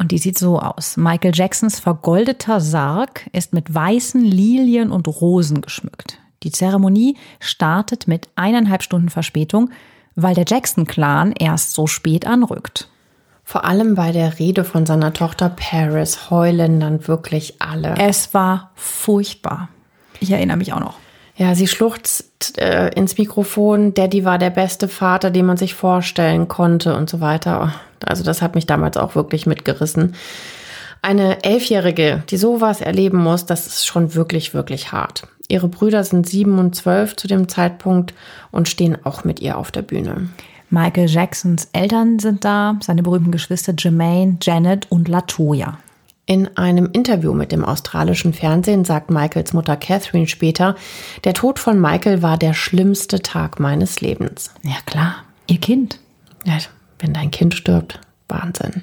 Und die sieht so aus. Michael Jacksons vergoldeter Sarg ist mit weißen Lilien und Rosen geschmückt. Die Zeremonie startet mit eineinhalb Stunden Verspätung, weil der Jackson-Clan erst so spät anrückt.
Vor allem bei der Rede von seiner Tochter Paris heulen dann wirklich alle.
Es war furchtbar. Ich erinnere mich auch noch.
Ja, sie schluchzt äh, ins Mikrofon, Daddy war der beste Vater, den man sich vorstellen konnte und so weiter. Also das hat mich damals auch wirklich mitgerissen. Eine Elfjährige, die sowas erleben muss, das ist schon wirklich, wirklich hart. Ihre Brüder sind sieben und zwölf zu dem Zeitpunkt und stehen auch mit ihr auf der Bühne.
Michael Jacksons Eltern sind da, seine berühmten Geschwister Jermaine, Janet und Latoya.
In einem Interview mit dem australischen Fernsehen sagt Michaels Mutter Catherine später, der Tod von Michael war der schlimmste Tag meines Lebens.
Ja klar, ihr Kind.
Ja, wenn dein Kind stirbt, Wahnsinn.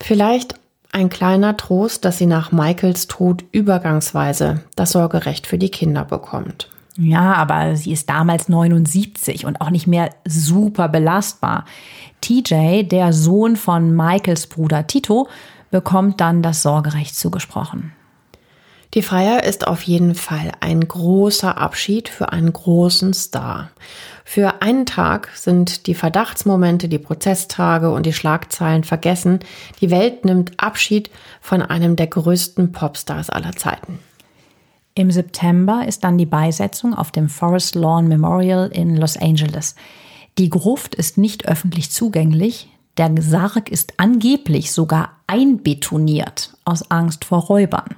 Vielleicht ein kleiner Trost, dass sie nach Michaels Tod übergangsweise das Sorgerecht für die Kinder bekommt.
Ja, aber sie ist damals 79 und auch nicht mehr super belastbar. TJ, der Sohn von Michaels Bruder Tito, bekommt dann das Sorgerecht zugesprochen.
Die Feier ist auf jeden Fall ein großer Abschied für einen großen Star. Für einen Tag sind die Verdachtsmomente, die Prozesstage und die Schlagzeilen vergessen. Die Welt nimmt Abschied von einem der größten Popstars aller Zeiten.
Im September ist dann die Beisetzung auf dem Forest Lawn Memorial in Los Angeles. Die Gruft ist nicht öffentlich zugänglich, der Sarg ist angeblich sogar einbetoniert aus Angst vor Räubern.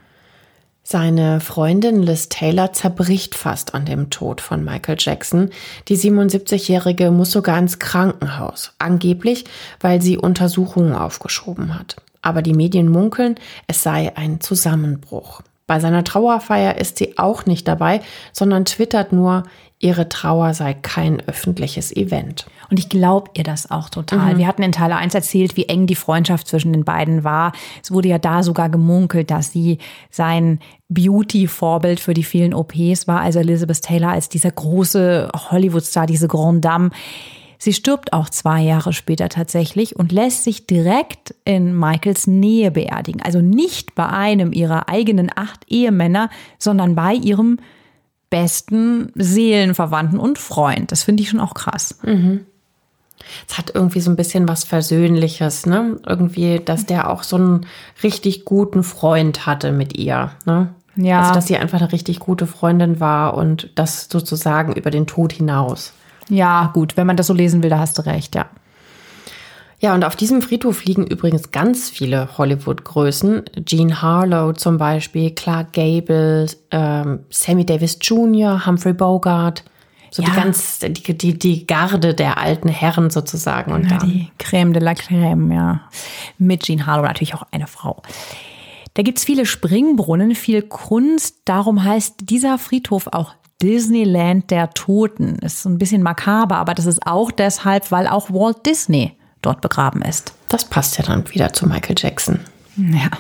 Seine Freundin Liz Taylor zerbricht fast an dem Tod von Michael Jackson. Die 77-Jährige muss sogar ins Krankenhaus, angeblich, weil sie Untersuchungen aufgeschoben hat. Aber die Medien munkeln, es sei ein Zusammenbruch. Bei seiner Trauerfeier ist sie auch nicht dabei, sondern twittert nur, ihre Trauer sei kein öffentliches Event.
Und ich glaube ihr das auch total. Mhm. Wir hatten in Teil 1 erzählt, wie eng die Freundschaft zwischen den beiden war. Es wurde ja da sogar gemunkelt, dass sie sein Beauty-Vorbild für die vielen OPs war, also Elizabeth Taylor als dieser große Hollywood-Star, diese Grande Dame. Sie stirbt auch zwei Jahre später tatsächlich und lässt sich direkt in Michaels Nähe beerdigen. Also nicht bei einem ihrer eigenen acht Ehemänner, sondern bei ihrem besten Seelenverwandten und Freund. Das finde ich schon auch krass.
Mhm. Es hat irgendwie so ein bisschen was Versöhnliches, ne? Irgendwie, dass der auch so einen richtig guten Freund hatte mit ihr, ne? Ja. Also, dass sie einfach eine richtig gute Freundin war und das sozusagen über den Tod hinaus.
Ja, gut, wenn man das so lesen will, da hast du recht, ja.
Ja, und auf diesem Friedhof liegen übrigens ganz viele Hollywood-Größen. Jean Harlow zum Beispiel, Clark Gable, ähm, Sammy Davis Jr., Humphrey Bogart. So ja. die ganz, die, die, die Garde der alten Herren sozusagen.
Und ja, die Crème de la Crème, ja. Mit Jean Harlow natürlich auch eine Frau. Da gibt's viele Springbrunnen, viel Kunst. Darum heißt dieser Friedhof auch Disneyland der Toten. Ist so ein bisschen makaber, aber das ist auch deshalb, weil auch Walt Disney dort begraben ist.
Das passt ja dann wieder zu Michael Jackson.
Ja.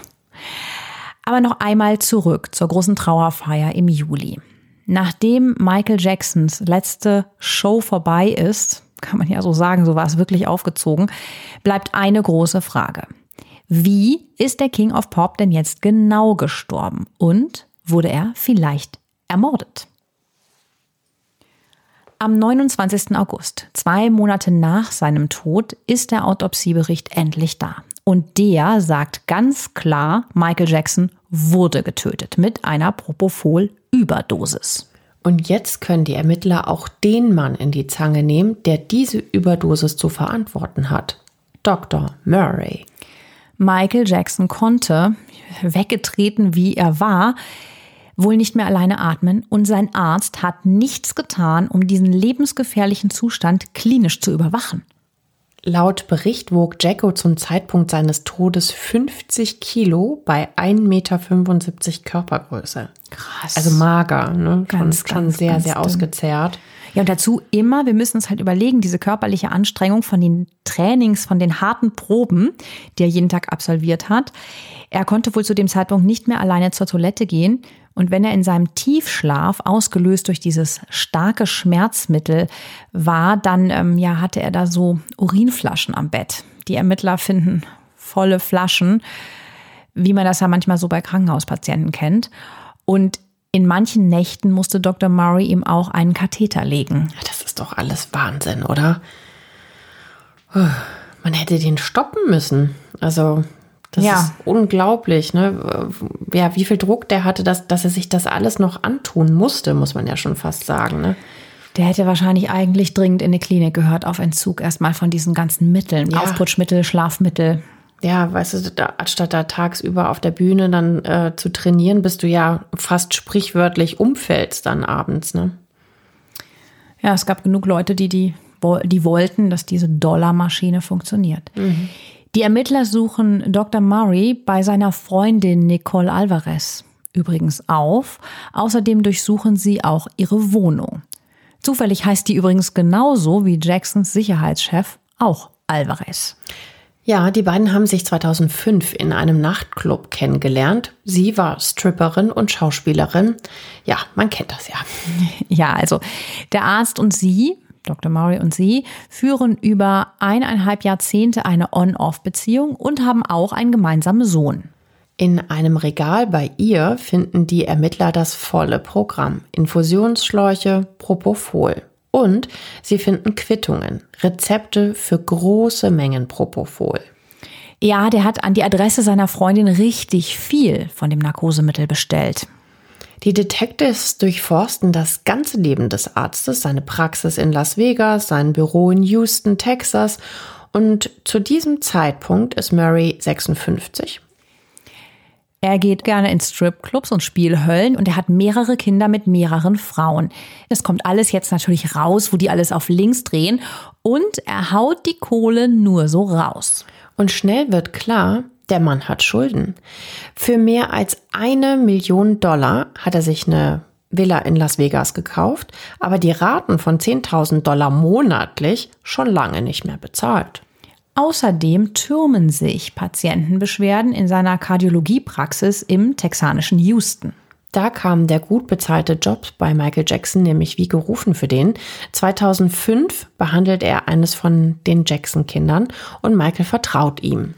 Aber noch einmal zurück zur großen Trauerfeier im Juli. Nachdem Michael Jacksons letzte Show vorbei ist, kann man ja so sagen, so war es wirklich aufgezogen, bleibt eine große Frage. Wie ist der King of Pop denn jetzt genau gestorben? Und wurde er vielleicht ermordet? Am 29. August, zwei Monate nach seinem Tod, ist der Autopsiebericht endlich da. Und der sagt ganz klar, Michael Jackson wurde getötet mit einer Propofol-Überdosis.
Und jetzt können die Ermittler auch den Mann in die Zange nehmen, der diese Überdosis zu verantworten hat. Dr. Murray.
Michael Jackson konnte, weggetreten wie er war, wohl nicht mehr alleine atmen und sein Arzt hat nichts getan, um diesen lebensgefährlichen Zustand klinisch zu überwachen.
Laut Bericht wog Jacko zum Zeitpunkt seines Todes 50 Kilo bei 1,75 Meter Körpergröße.
Krass.
Also mager, ne? Ganz, schon, ganz, sehr, ganz sehr ausgezehrt.
Ja, und dazu immer, wir müssen uns halt überlegen, diese körperliche Anstrengung von den Trainings, von den harten Proben, die er jeden Tag absolviert hat. Er konnte wohl zu dem Zeitpunkt nicht mehr alleine zur Toilette gehen. Und wenn er in seinem Tiefschlaf, ausgelöst durch dieses starke Schmerzmittel, war, dann ähm, ja, hatte er da so Urinflaschen am Bett. Die Ermittler finden volle Flaschen, wie man das ja manchmal so bei Krankenhauspatienten kennt. Und in manchen Nächten musste Dr. Murray ihm auch einen Katheter legen.
Das ist doch alles Wahnsinn, oder? Man hätte den stoppen müssen. Also, das ja. ist unglaublich, ne? Ja, wie viel Druck der hatte, dass, dass er sich das alles noch antun musste, muss man ja schon fast sagen, ne?
Der hätte wahrscheinlich eigentlich dringend in die Klinik gehört, auf Entzug erstmal von diesen ganzen Mitteln. Ja. Aufputschmittel, Schlafmittel
ja, weißt du, da, anstatt da tagsüber auf der Bühne dann äh, zu trainieren, bist du ja fast sprichwörtlich umfällst dann abends, ne?
Ja, es gab genug Leute, die, die, die wollten, dass diese Dollarmaschine funktioniert. Mhm. Die Ermittler suchen Dr. Murray bei seiner Freundin Nicole Alvarez übrigens auf. Außerdem durchsuchen sie auch ihre Wohnung. Zufällig heißt die übrigens genauso wie Jacksons Sicherheitschef auch Alvarez.
Ja, die beiden haben sich 2005 in einem Nachtclub kennengelernt. Sie war Stripperin und Schauspielerin. Ja, man kennt das ja.
Ja, also der Arzt und sie, Dr. Murray und sie, führen über eineinhalb Jahrzehnte eine On-Off-Beziehung und haben auch einen gemeinsamen Sohn.
In einem Regal bei ihr finden die Ermittler das volle Programm. Infusionsschläuche, Propofol. Und sie finden Quittungen, Rezepte für große Mengen Propofol.
Ja, der hat an die Adresse seiner Freundin richtig viel von dem Narkosemittel bestellt.
Die Detectives durchforsten das ganze Leben des Arztes, seine Praxis in Las Vegas, sein Büro in Houston, Texas. Und zu diesem Zeitpunkt ist Murray 56
er geht gerne in Stripclubs und Spielhöllen und er hat mehrere Kinder mit mehreren Frauen. Es kommt alles jetzt natürlich raus, wo die alles auf links drehen und er haut die Kohle nur so raus.
Und schnell wird klar, der Mann hat Schulden. Für mehr als eine Million Dollar hat er sich eine Villa in Las Vegas gekauft, aber die Raten von 10.000 Dollar monatlich schon lange nicht mehr bezahlt.
Außerdem türmen sich Patientenbeschwerden in seiner Kardiologiepraxis im texanischen Houston.
Da kam der gut bezahlte Job bei Michael Jackson nämlich wie gerufen für den. 2005 behandelt er eines von den Jackson-Kindern und Michael vertraut ihm.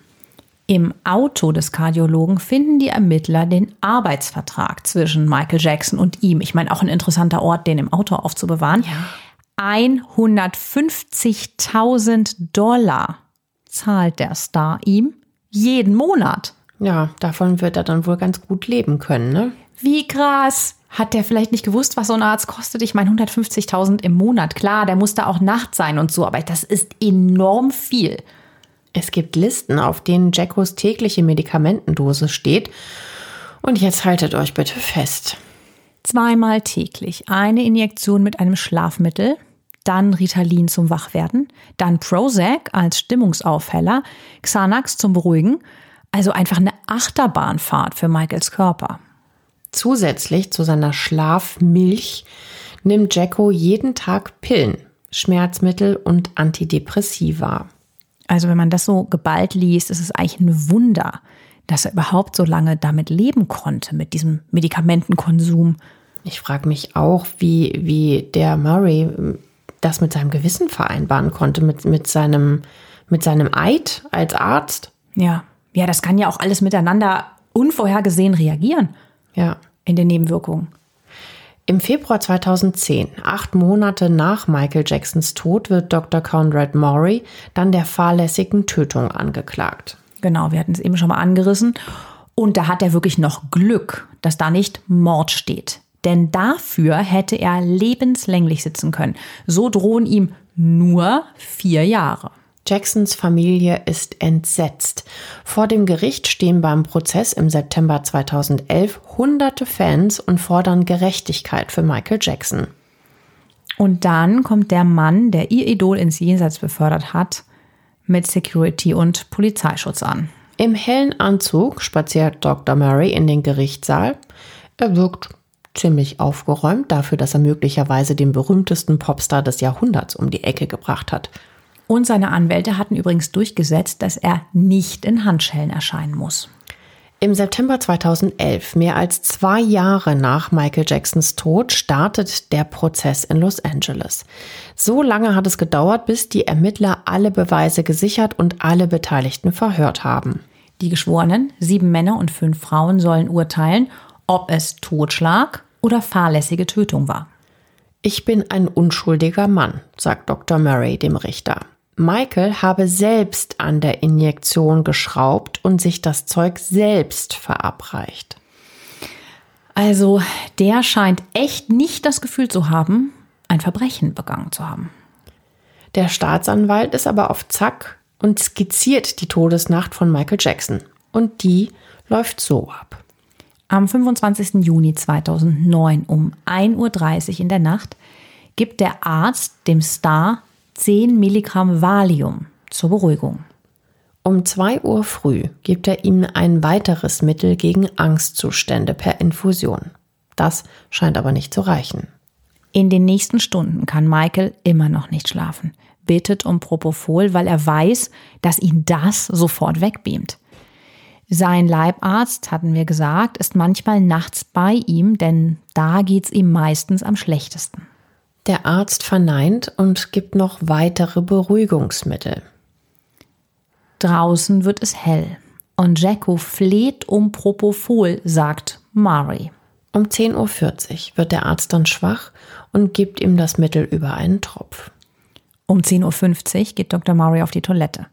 Im Auto des Kardiologen finden die Ermittler den Arbeitsvertrag zwischen Michael Jackson und ihm. Ich meine, auch ein interessanter Ort, den im Auto aufzubewahren.
Ja.
150.000 Dollar zahlt der Star ihm jeden Monat.
Ja, davon wird er dann wohl ganz gut leben können, ne?
Wie krass. Hat der vielleicht nicht gewusst, was so ein Arzt kostet? Ich meine, 150.000 im Monat. Klar, der muss da auch Nacht sein und so, aber das ist enorm viel.
Es gibt Listen, auf denen Jackos tägliche Medikamentendose steht. Und jetzt haltet euch bitte fest.
Zweimal täglich eine Injektion mit einem Schlafmittel, dann Ritalin zum Wachwerden, dann Prozac als Stimmungsaufheller, Xanax zum Beruhigen. Also einfach eine Achterbahnfahrt für Michaels Körper.
Zusätzlich zu seiner Schlafmilch nimmt Jacko jeden Tag Pillen, Schmerzmittel und Antidepressiva.
Also wenn man das so geballt liest, ist es eigentlich ein Wunder, dass er überhaupt so lange damit leben konnte, mit diesem Medikamentenkonsum.
Ich frage mich auch, wie, wie der Murray ähm, das mit seinem Gewissen vereinbaren konnte, mit, mit, seinem, mit seinem Eid als Arzt.
Ja, ja, das kann ja auch alles miteinander unvorhergesehen reagieren.
Ja.
In den Nebenwirkungen.
Im Februar 2010, acht Monate nach Michael Jacksons Tod, wird Dr. Conrad Maury dann der fahrlässigen Tötung angeklagt.
Genau, wir hatten es eben schon mal angerissen. Und da hat er wirklich noch Glück, dass da nicht Mord steht. Denn dafür hätte er lebenslänglich sitzen können. So drohen ihm nur vier Jahre.
Jacksons Familie ist entsetzt. Vor dem Gericht stehen beim Prozess im September 2011 hunderte Fans und fordern Gerechtigkeit für Michael Jackson.
Und dann kommt der Mann, der ihr Idol ins Jenseits befördert hat, mit Security und Polizeischutz an.
Im hellen Anzug spaziert Dr. Murray in den Gerichtssaal. Er wirkt ziemlich aufgeräumt dafür, dass er möglicherweise den berühmtesten Popstar des Jahrhunderts um die Ecke gebracht hat.
Und seine Anwälte hatten übrigens durchgesetzt, dass er nicht in Handschellen erscheinen muss.
Im September 2011, mehr als zwei Jahre nach Michael Jacksons Tod, startet der Prozess in Los Angeles. So lange hat es gedauert, bis die Ermittler alle Beweise gesichert und alle Beteiligten verhört haben.
Die Geschworenen, sieben Männer und fünf Frauen, sollen urteilen, ob es Totschlag oder fahrlässige Tötung war.
Ich bin ein unschuldiger Mann, sagt Dr. Murray dem Richter. Michael habe selbst an der Injektion geschraubt und sich das Zeug selbst verabreicht.
Also der scheint echt nicht das Gefühl zu haben, ein Verbrechen begangen zu haben.
Der Staatsanwalt ist aber auf Zack und skizziert die Todesnacht von Michael Jackson. Und die läuft so ab.
Am 25. Juni 2009 um 1.30 Uhr in der Nacht gibt der Arzt dem Star 10 Milligramm Valium zur Beruhigung.
Um 2 Uhr früh gibt er ihm ein weiteres Mittel gegen Angstzustände per Infusion. Das scheint aber nicht zu reichen.
In den nächsten Stunden kann Michael immer noch nicht schlafen, bittet um Propofol, weil er weiß, dass ihn das sofort wegbeamt. Sein Leibarzt, hatten wir gesagt, ist manchmal nachts bei ihm, denn da geht's ihm meistens am schlechtesten.
Der Arzt verneint und gibt noch weitere Beruhigungsmittel.
Draußen wird es hell und Jacko fleht um Propofol, sagt Mari.
Um 10.40 Uhr wird der Arzt dann schwach und gibt ihm das Mittel über einen Tropf.
Um 10.50 Uhr geht Dr. Murray auf die Toilette.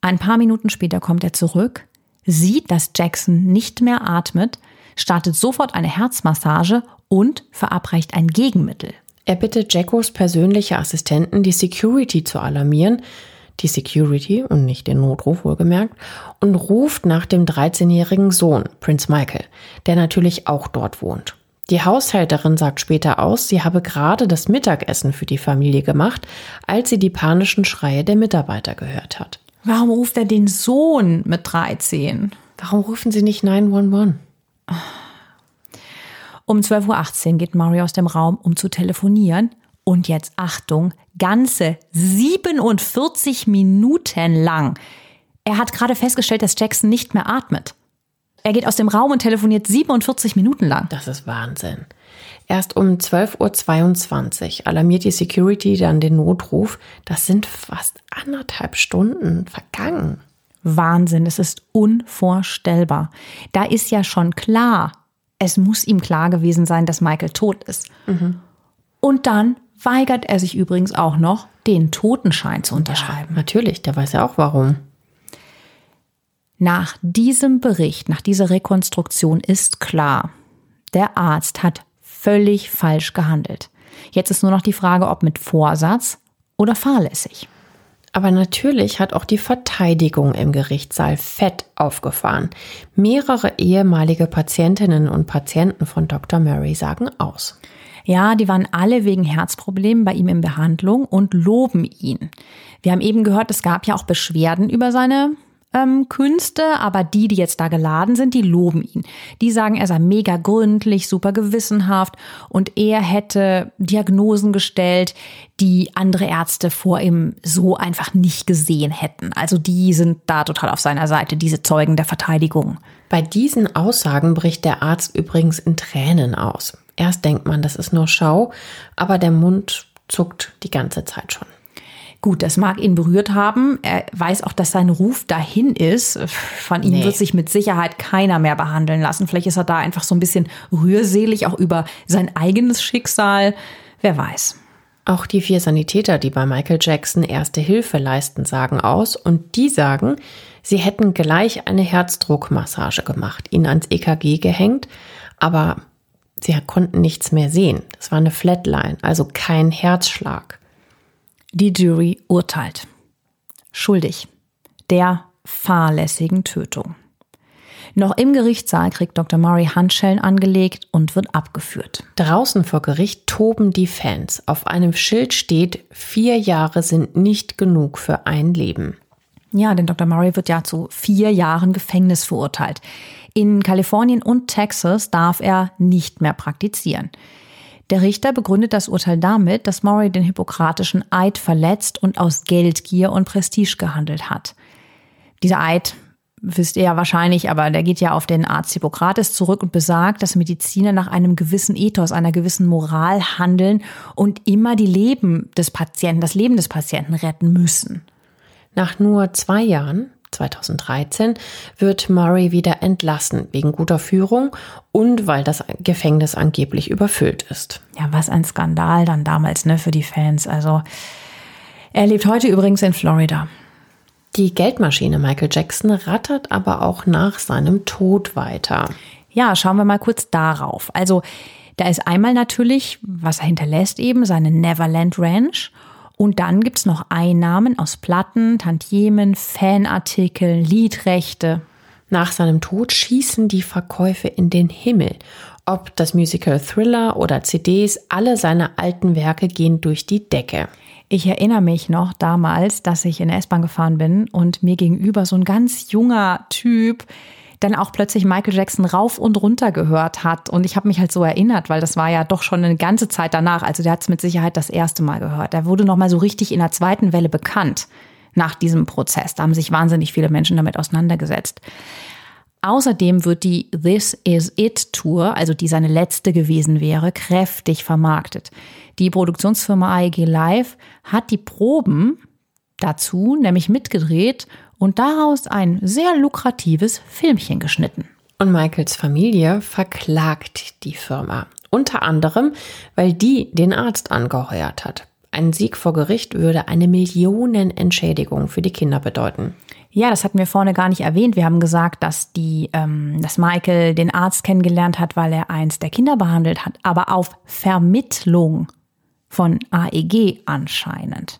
Ein paar Minuten später kommt er zurück, sieht, dass Jackson nicht mehr atmet, startet sofort eine Herzmassage und verabreicht ein Gegenmittel.
Er bittet Jackos persönliche Assistenten, die Security zu alarmieren, die Security und nicht den Notruf wohlgemerkt, und ruft nach dem 13-jährigen Sohn, Prince Michael, der natürlich auch dort wohnt. Die Haushälterin sagt später aus, sie habe gerade das Mittagessen für die Familie gemacht, als sie die panischen Schreie der Mitarbeiter gehört hat.
Warum ruft er den Sohn mit 13?
Warum rufen sie nicht 911?
Um 12.18 Uhr geht Mario aus dem Raum, um zu telefonieren. Und jetzt Achtung, ganze 47 Minuten lang. Er hat gerade festgestellt, dass Jackson nicht mehr atmet. Er geht aus dem Raum und telefoniert 47 Minuten lang.
Das ist Wahnsinn. Erst um 12.22 Uhr alarmiert die Security dann den Notruf. Das sind fast anderthalb Stunden vergangen.
Wahnsinn, es ist unvorstellbar. Da ist ja schon klar, es muss ihm klar gewesen sein, dass Michael tot ist. Mhm. Und dann weigert er sich übrigens auch noch, den Totenschein zu unterschreiben.
Ja, natürlich, der weiß ja auch warum.
Nach diesem Bericht, nach dieser Rekonstruktion ist klar, der Arzt hat völlig falsch gehandelt. Jetzt ist nur noch die Frage, ob mit Vorsatz oder fahrlässig.
Aber natürlich hat auch die Verteidigung im Gerichtssaal fett aufgefahren. Mehrere ehemalige Patientinnen und Patienten von Dr. Murray sagen aus.
Ja, die waren alle wegen Herzproblemen bei ihm in Behandlung und loben ihn. Wir haben eben gehört, es gab ja auch Beschwerden über seine ähm, Künste, aber die, die jetzt da geladen sind, die loben ihn. Die sagen, er sei mega gründlich, super gewissenhaft und er hätte Diagnosen gestellt, die andere Ärzte vor ihm so einfach nicht gesehen hätten. Also die sind da total auf seiner Seite, diese Zeugen der Verteidigung.
Bei diesen Aussagen bricht der Arzt übrigens in Tränen aus. Erst denkt man, das ist nur Schau, aber der Mund zuckt die ganze Zeit schon.
Gut, das mag ihn berührt haben. Er weiß auch, dass sein Ruf dahin ist. Von ihm nee. wird sich mit Sicherheit keiner mehr behandeln lassen. Vielleicht ist er da einfach so ein bisschen rührselig, auch über sein eigenes Schicksal. Wer weiß.
Auch die vier Sanitäter, die bei Michael Jackson erste Hilfe leisten, sagen aus und die sagen, sie hätten gleich eine Herzdruckmassage gemacht, ihn ans EKG gehängt, aber sie konnten nichts mehr sehen. Das war eine Flatline, also kein Herzschlag.
Die Jury urteilt. Schuldig. Der fahrlässigen Tötung. Noch im Gerichtssaal kriegt Dr. Murray Handschellen angelegt und wird abgeführt.
Draußen vor Gericht toben die Fans. Auf einem Schild steht, vier Jahre sind nicht genug für ein Leben.
Ja, denn Dr. Murray wird ja zu vier Jahren Gefängnis verurteilt. In Kalifornien und Texas darf er nicht mehr praktizieren. Der Richter begründet das Urteil damit, dass Murray den hippokratischen Eid verletzt und aus Geldgier und Prestige gehandelt hat. Dieser Eid wisst ihr ja wahrscheinlich, aber der geht ja auf den Arzt Hippokrates zurück und besagt, dass Mediziner nach einem gewissen Ethos, einer gewissen Moral handeln und immer die Leben des Patienten, das Leben des Patienten retten müssen.
Nach nur zwei Jahren 2013 wird Murray wieder entlassen wegen guter Führung und weil das Gefängnis angeblich überfüllt ist.
Ja, was ein Skandal dann damals ne, für die Fans. Also er lebt heute übrigens in Florida.
Die Geldmaschine Michael Jackson rattert aber auch nach seinem Tod weiter.
Ja, schauen wir mal kurz darauf. Also da ist einmal natürlich, was er hinterlässt eben, seine Neverland Ranch. Und dann gibt es noch Einnahmen aus Platten, Tantiemen, Fanartikeln, Liedrechte.
Nach seinem Tod schießen die Verkäufe in den Himmel. Ob das Musical Thriller oder CDs, alle seine alten Werke gehen durch die Decke.
Ich erinnere mich noch damals, dass ich in der S-Bahn gefahren bin und mir gegenüber so ein ganz junger Typ dann auch plötzlich Michael Jackson rauf und runter gehört hat. Und ich habe mich halt so erinnert, weil das war ja doch schon eine ganze Zeit danach. Also der hat es mit Sicherheit das erste Mal gehört. Er wurde noch mal so richtig in der zweiten Welle bekannt nach diesem Prozess. Da haben sich wahnsinnig viele Menschen damit auseinandergesetzt. Außerdem wird die This Is It Tour, also die seine letzte gewesen wäre, kräftig vermarktet. Die Produktionsfirma AEG Live hat die Proben dazu nämlich mitgedreht und daraus ein sehr lukratives Filmchen geschnitten.
Und Michaels Familie verklagt die Firma. Unter anderem, weil die den Arzt angeheuert hat. Ein Sieg vor Gericht würde eine Millionenentschädigung für die Kinder bedeuten.
Ja, das hatten wir vorne gar nicht erwähnt. Wir haben gesagt, dass die, ähm, dass Michael den Arzt kennengelernt hat, weil er eins der Kinder behandelt hat, aber auf Vermittlung von AEG anscheinend.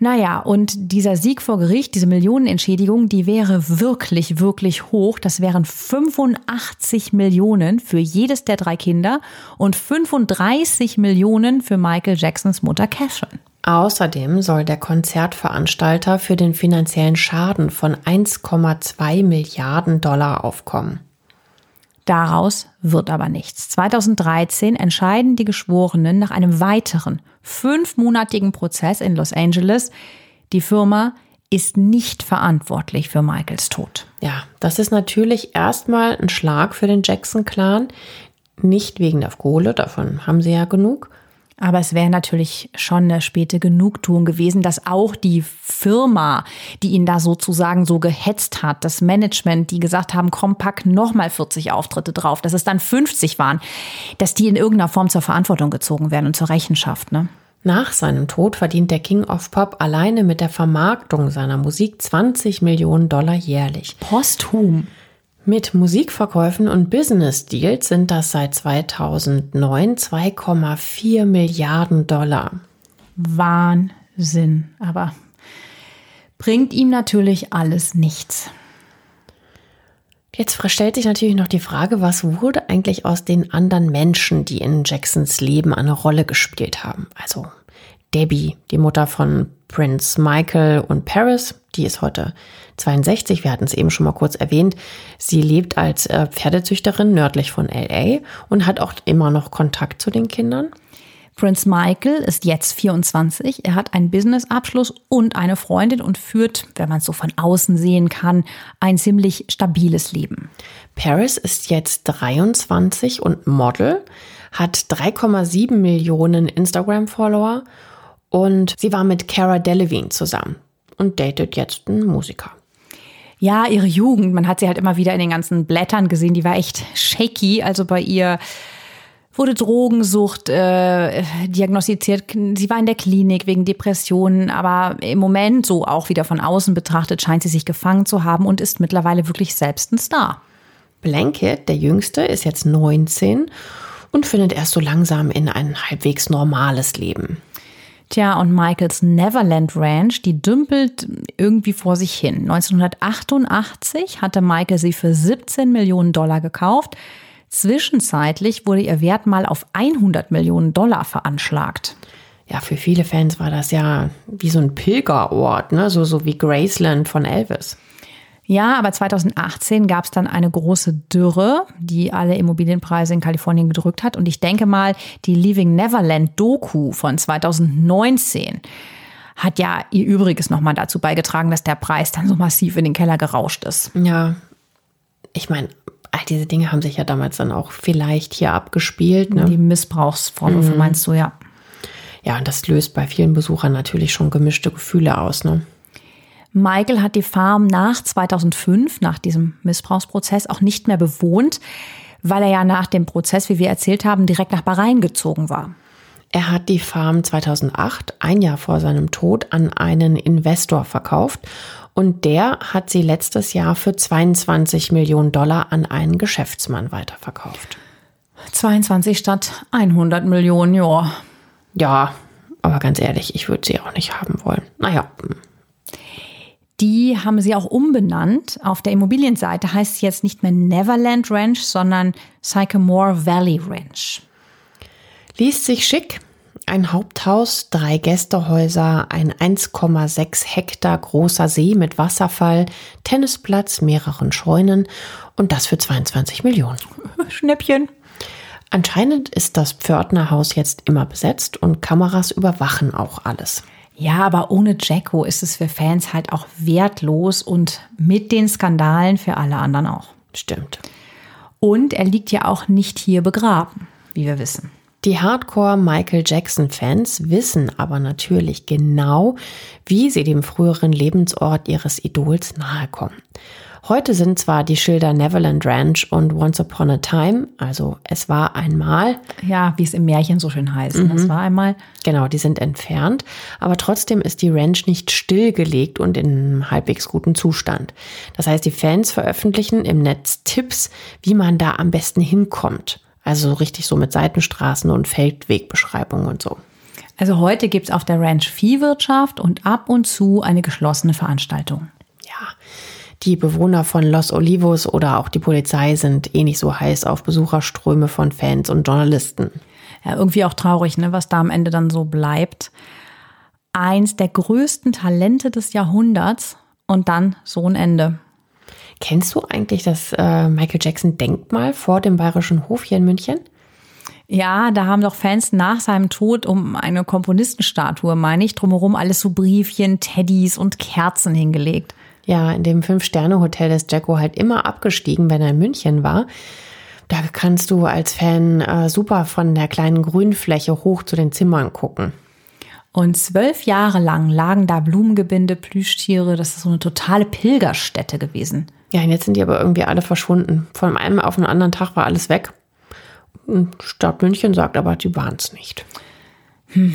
Naja, und dieser Sieg vor Gericht, diese Millionenentschädigung, die wäre wirklich, wirklich hoch. Das wären 85 Millionen für jedes der drei Kinder und 35 Millionen für Michael Jacksons Mutter Catherine.
Außerdem soll der Konzertveranstalter für den finanziellen Schaden von 1,2 Milliarden Dollar aufkommen.
Daraus wird aber nichts. 2013 entscheiden die Geschworenen nach einem weiteren fünfmonatigen Prozess in Los Angeles, die Firma ist nicht verantwortlich für Michaels Tod.
Ja, das ist natürlich erstmal ein Schlag für den Jackson-Clan. Nicht wegen der Kohle, davon haben sie ja genug,
aber es wäre natürlich schon eine späte Genugtuung gewesen, dass auch die Firma, die ihn da sozusagen so gehetzt hat, das Management, die gesagt haben, komm, pack nochmal 40 Auftritte drauf, dass es dann 50 waren, dass die in irgendeiner Form zur Verantwortung gezogen werden und zur Rechenschaft, ne?
Nach seinem Tod verdient der King of Pop alleine mit der Vermarktung seiner Musik 20 Millionen Dollar jährlich.
Posthum.
Mit Musikverkäufen und Business Deals sind das seit 2009 2,4 Milliarden Dollar.
Wahnsinn. Aber bringt ihm natürlich alles nichts.
Jetzt stellt sich natürlich noch die Frage, was wurde eigentlich aus den anderen Menschen, die in Jacksons Leben eine Rolle gespielt haben? Also Debbie, die Mutter von Prince Michael und Paris, die ist heute 62, wir hatten es eben schon mal kurz erwähnt. Sie lebt als äh, Pferdezüchterin nördlich von LA und hat auch immer noch Kontakt zu den Kindern.
Prince Michael ist jetzt 24. Er hat einen Businessabschluss und eine Freundin und führt, wenn man es so von außen sehen kann, ein ziemlich stabiles Leben.
Paris ist jetzt 23 und Model, hat 3,7 Millionen Instagram-Follower und sie war mit Cara Delevingne zusammen und datet jetzt einen Musiker.
Ja, ihre Jugend, man hat sie halt immer wieder in den ganzen Blättern gesehen, die war echt shaky. Also bei ihr wurde Drogensucht äh, diagnostiziert. Sie war in der Klinik wegen Depressionen, aber im Moment, so auch wieder von außen betrachtet, scheint sie sich gefangen zu haben und ist mittlerweile wirklich selbst ein Star.
Blanket, der Jüngste, ist jetzt 19 und findet erst so langsam in ein halbwegs normales Leben.
Tja, und Michaels Neverland Ranch, die dümpelt irgendwie vor sich hin. 1988 hatte Michael sie für 17 Millionen Dollar gekauft. Zwischenzeitlich wurde ihr Wert mal auf 100 Millionen Dollar veranschlagt.
Ja, für viele Fans war das ja wie so ein Pilgerort, ne? so, so wie Graceland von Elvis.
Ja, aber 2018 gab es dann eine große Dürre, die alle Immobilienpreise in Kalifornien gedrückt hat. Und ich denke mal, die Leaving Neverland Doku von 2019 hat ja ihr Übriges nochmal dazu beigetragen, dass der Preis dann so massiv in den Keller gerauscht ist.
Ja, ich meine, all diese Dinge haben sich ja damals dann auch vielleicht hier abgespielt. Ne?
Die Missbrauchsvorwürfe mhm. meinst du, ja.
Ja, und das löst bei vielen Besuchern natürlich schon gemischte Gefühle aus. Ne?
Michael hat die Farm nach 2005, nach diesem Missbrauchsprozess, auch nicht mehr bewohnt, weil er ja nach dem Prozess, wie wir erzählt haben, direkt nach Bahrain gezogen war.
Er hat die Farm 2008, ein Jahr vor seinem Tod, an einen Investor verkauft und der hat sie letztes Jahr für 22 Millionen Dollar an einen Geschäftsmann weiterverkauft.
22 statt 100 Millionen, ja.
Ja, aber ganz ehrlich, ich würde sie auch nicht haben wollen. Naja, hm.
Die haben sie auch umbenannt. Auf der Immobilienseite heißt es jetzt nicht mehr Neverland Ranch, sondern Sycamore Valley Ranch.
Liest sich schick. Ein Haupthaus, drei Gästehäuser, ein 1,6 Hektar großer See mit Wasserfall, Tennisplatz, mehreren Scheunen und das für 22 Millionen.
Schnäppchen.
Anscheinend ist das Pförtnerhaus jetzt immer besetzt und Kameras überwachen auch alles.
Ja, aber ohne Jacko ist es für Fans halt auch wertlos und mit den Skandalen für alle anderen auch.
Stimmt.
Und er liegt ja auch nicht hier begraben, wie wir wissen.
Die Hardcore Michael Jackson Fans wissen aber natürlich genau, wie sie dem früheren Lebensort ihres Idols nahe kommen. Heute sind zwar die Schilder Neverland Ranch und Once Upon a Time, also es war einmal.
Ja, wie es im Märchen so schön heißt. Mhm. Es war einmal.
Genau, die sind entfernt. Aber trotzdem ist die Ranch nicht stillgelegt und in halbwegs gutem Zustand. Das heißt, die Fans veröffentlichen im Netz Tipps, wie man da am besten hinkommt. Also richtig so mit Seitenstraßen und Feldwegbeschreibungen und so.
Also heute gibt es auf der Ranch Viehwirtschaft und ab und zu eine geschlossene Veranstaltung.
Ja, die Bewohner von Los Olivos oder auch die Polizei sind eh nicht so heiß auf Besucherströme von Fans und Journalisten.
Ja, irgendwie auch traurig, ne, was da am Ende dann so bleibt. Eins der größten Talente des Jahrhunderts und dann so ein Ende.
Kennst du eigentlich das äh, Michael Jackson Denkmal vor dem Bayerischen Hof hier in München?
Ja, da haben doch Fans nach seinem Tod um eine Komponistenstatue, meine ich, drumherum alles so Briefchen, Teddys und Kerzen hingelegt.
Ja, in dem Fünf-Sterne-Hotel ist Jacko halt immer abgestiegen, wenn er in München war. Da kannst du als Fan äh, super von der kleinen Grünfläche hoch zu den Zimmern gucken.
Und zwölf Jahre lang lagen da Blumengebinde, Plüschtiere. Das ist so eine totale Pilgerstätte gewesen.
Ja, und jetzt sind die aber irgendwie alle verschwunden. Von einem auf den anderen Tag war alles weg. Stadt München sagt aber, die waren es nicht.
Hm.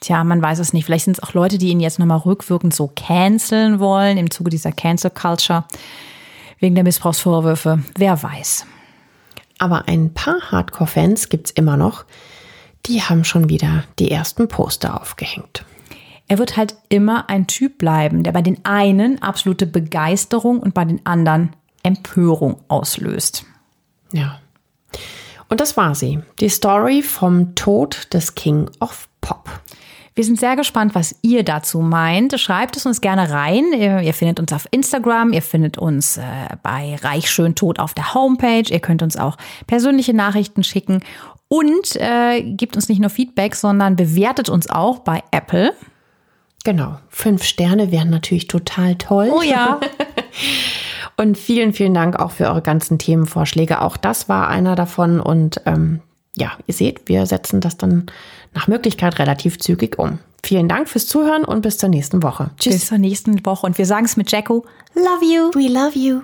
Tja, man weiß es nicht. Vielleicht sind es auch Leute, die ihn jetzt nochmal rückwirkend so canceln wollen im Zuge dieser Cancel Culture. Wegen der Missbrauchsvorwürfe. Wer weiß.
Aber ein paar Hardcore-Fans gibt es immer noch. Die haben schon wieder die ersten Poster aufgehängt.
Er wird halt immer ein Typ bleiben, der bei den einen absolute Begeisterung und bei den anderen Empörung auslöst.
Ja. Und das war sie. Die Story vom Tod des King of Pop.
Wir sind sehr gespannt, was ihr dazu meint. Schreibt es uns gerne rein. Ihr, findet uns auf Instagram, ihr findet uns äh, bei Reich Schön Tot auf der Homepage. Ihr könnt uns auch persönliche Nachrichten schicken und äh, gebt uns nicht nur Feedback, sondern bewertet uns auch bei Apple.
Genau, fünf Sterne wären natürlich total toll.
Oh ja.
Und vielen, vielen Dank auch für eure ganzen Themenvorschläge. Auch das war einer davon. Und ähm, ja, ihr seht, wir setzen das dann nach Möglichkeit relativ zügig um. Vielen Dank fürs Zuhören und bis zur nächsten Woche.
Tschüss. Bis zur nächsten Woche. Und wir sagen es mit Jacko.
Love you.
We love you.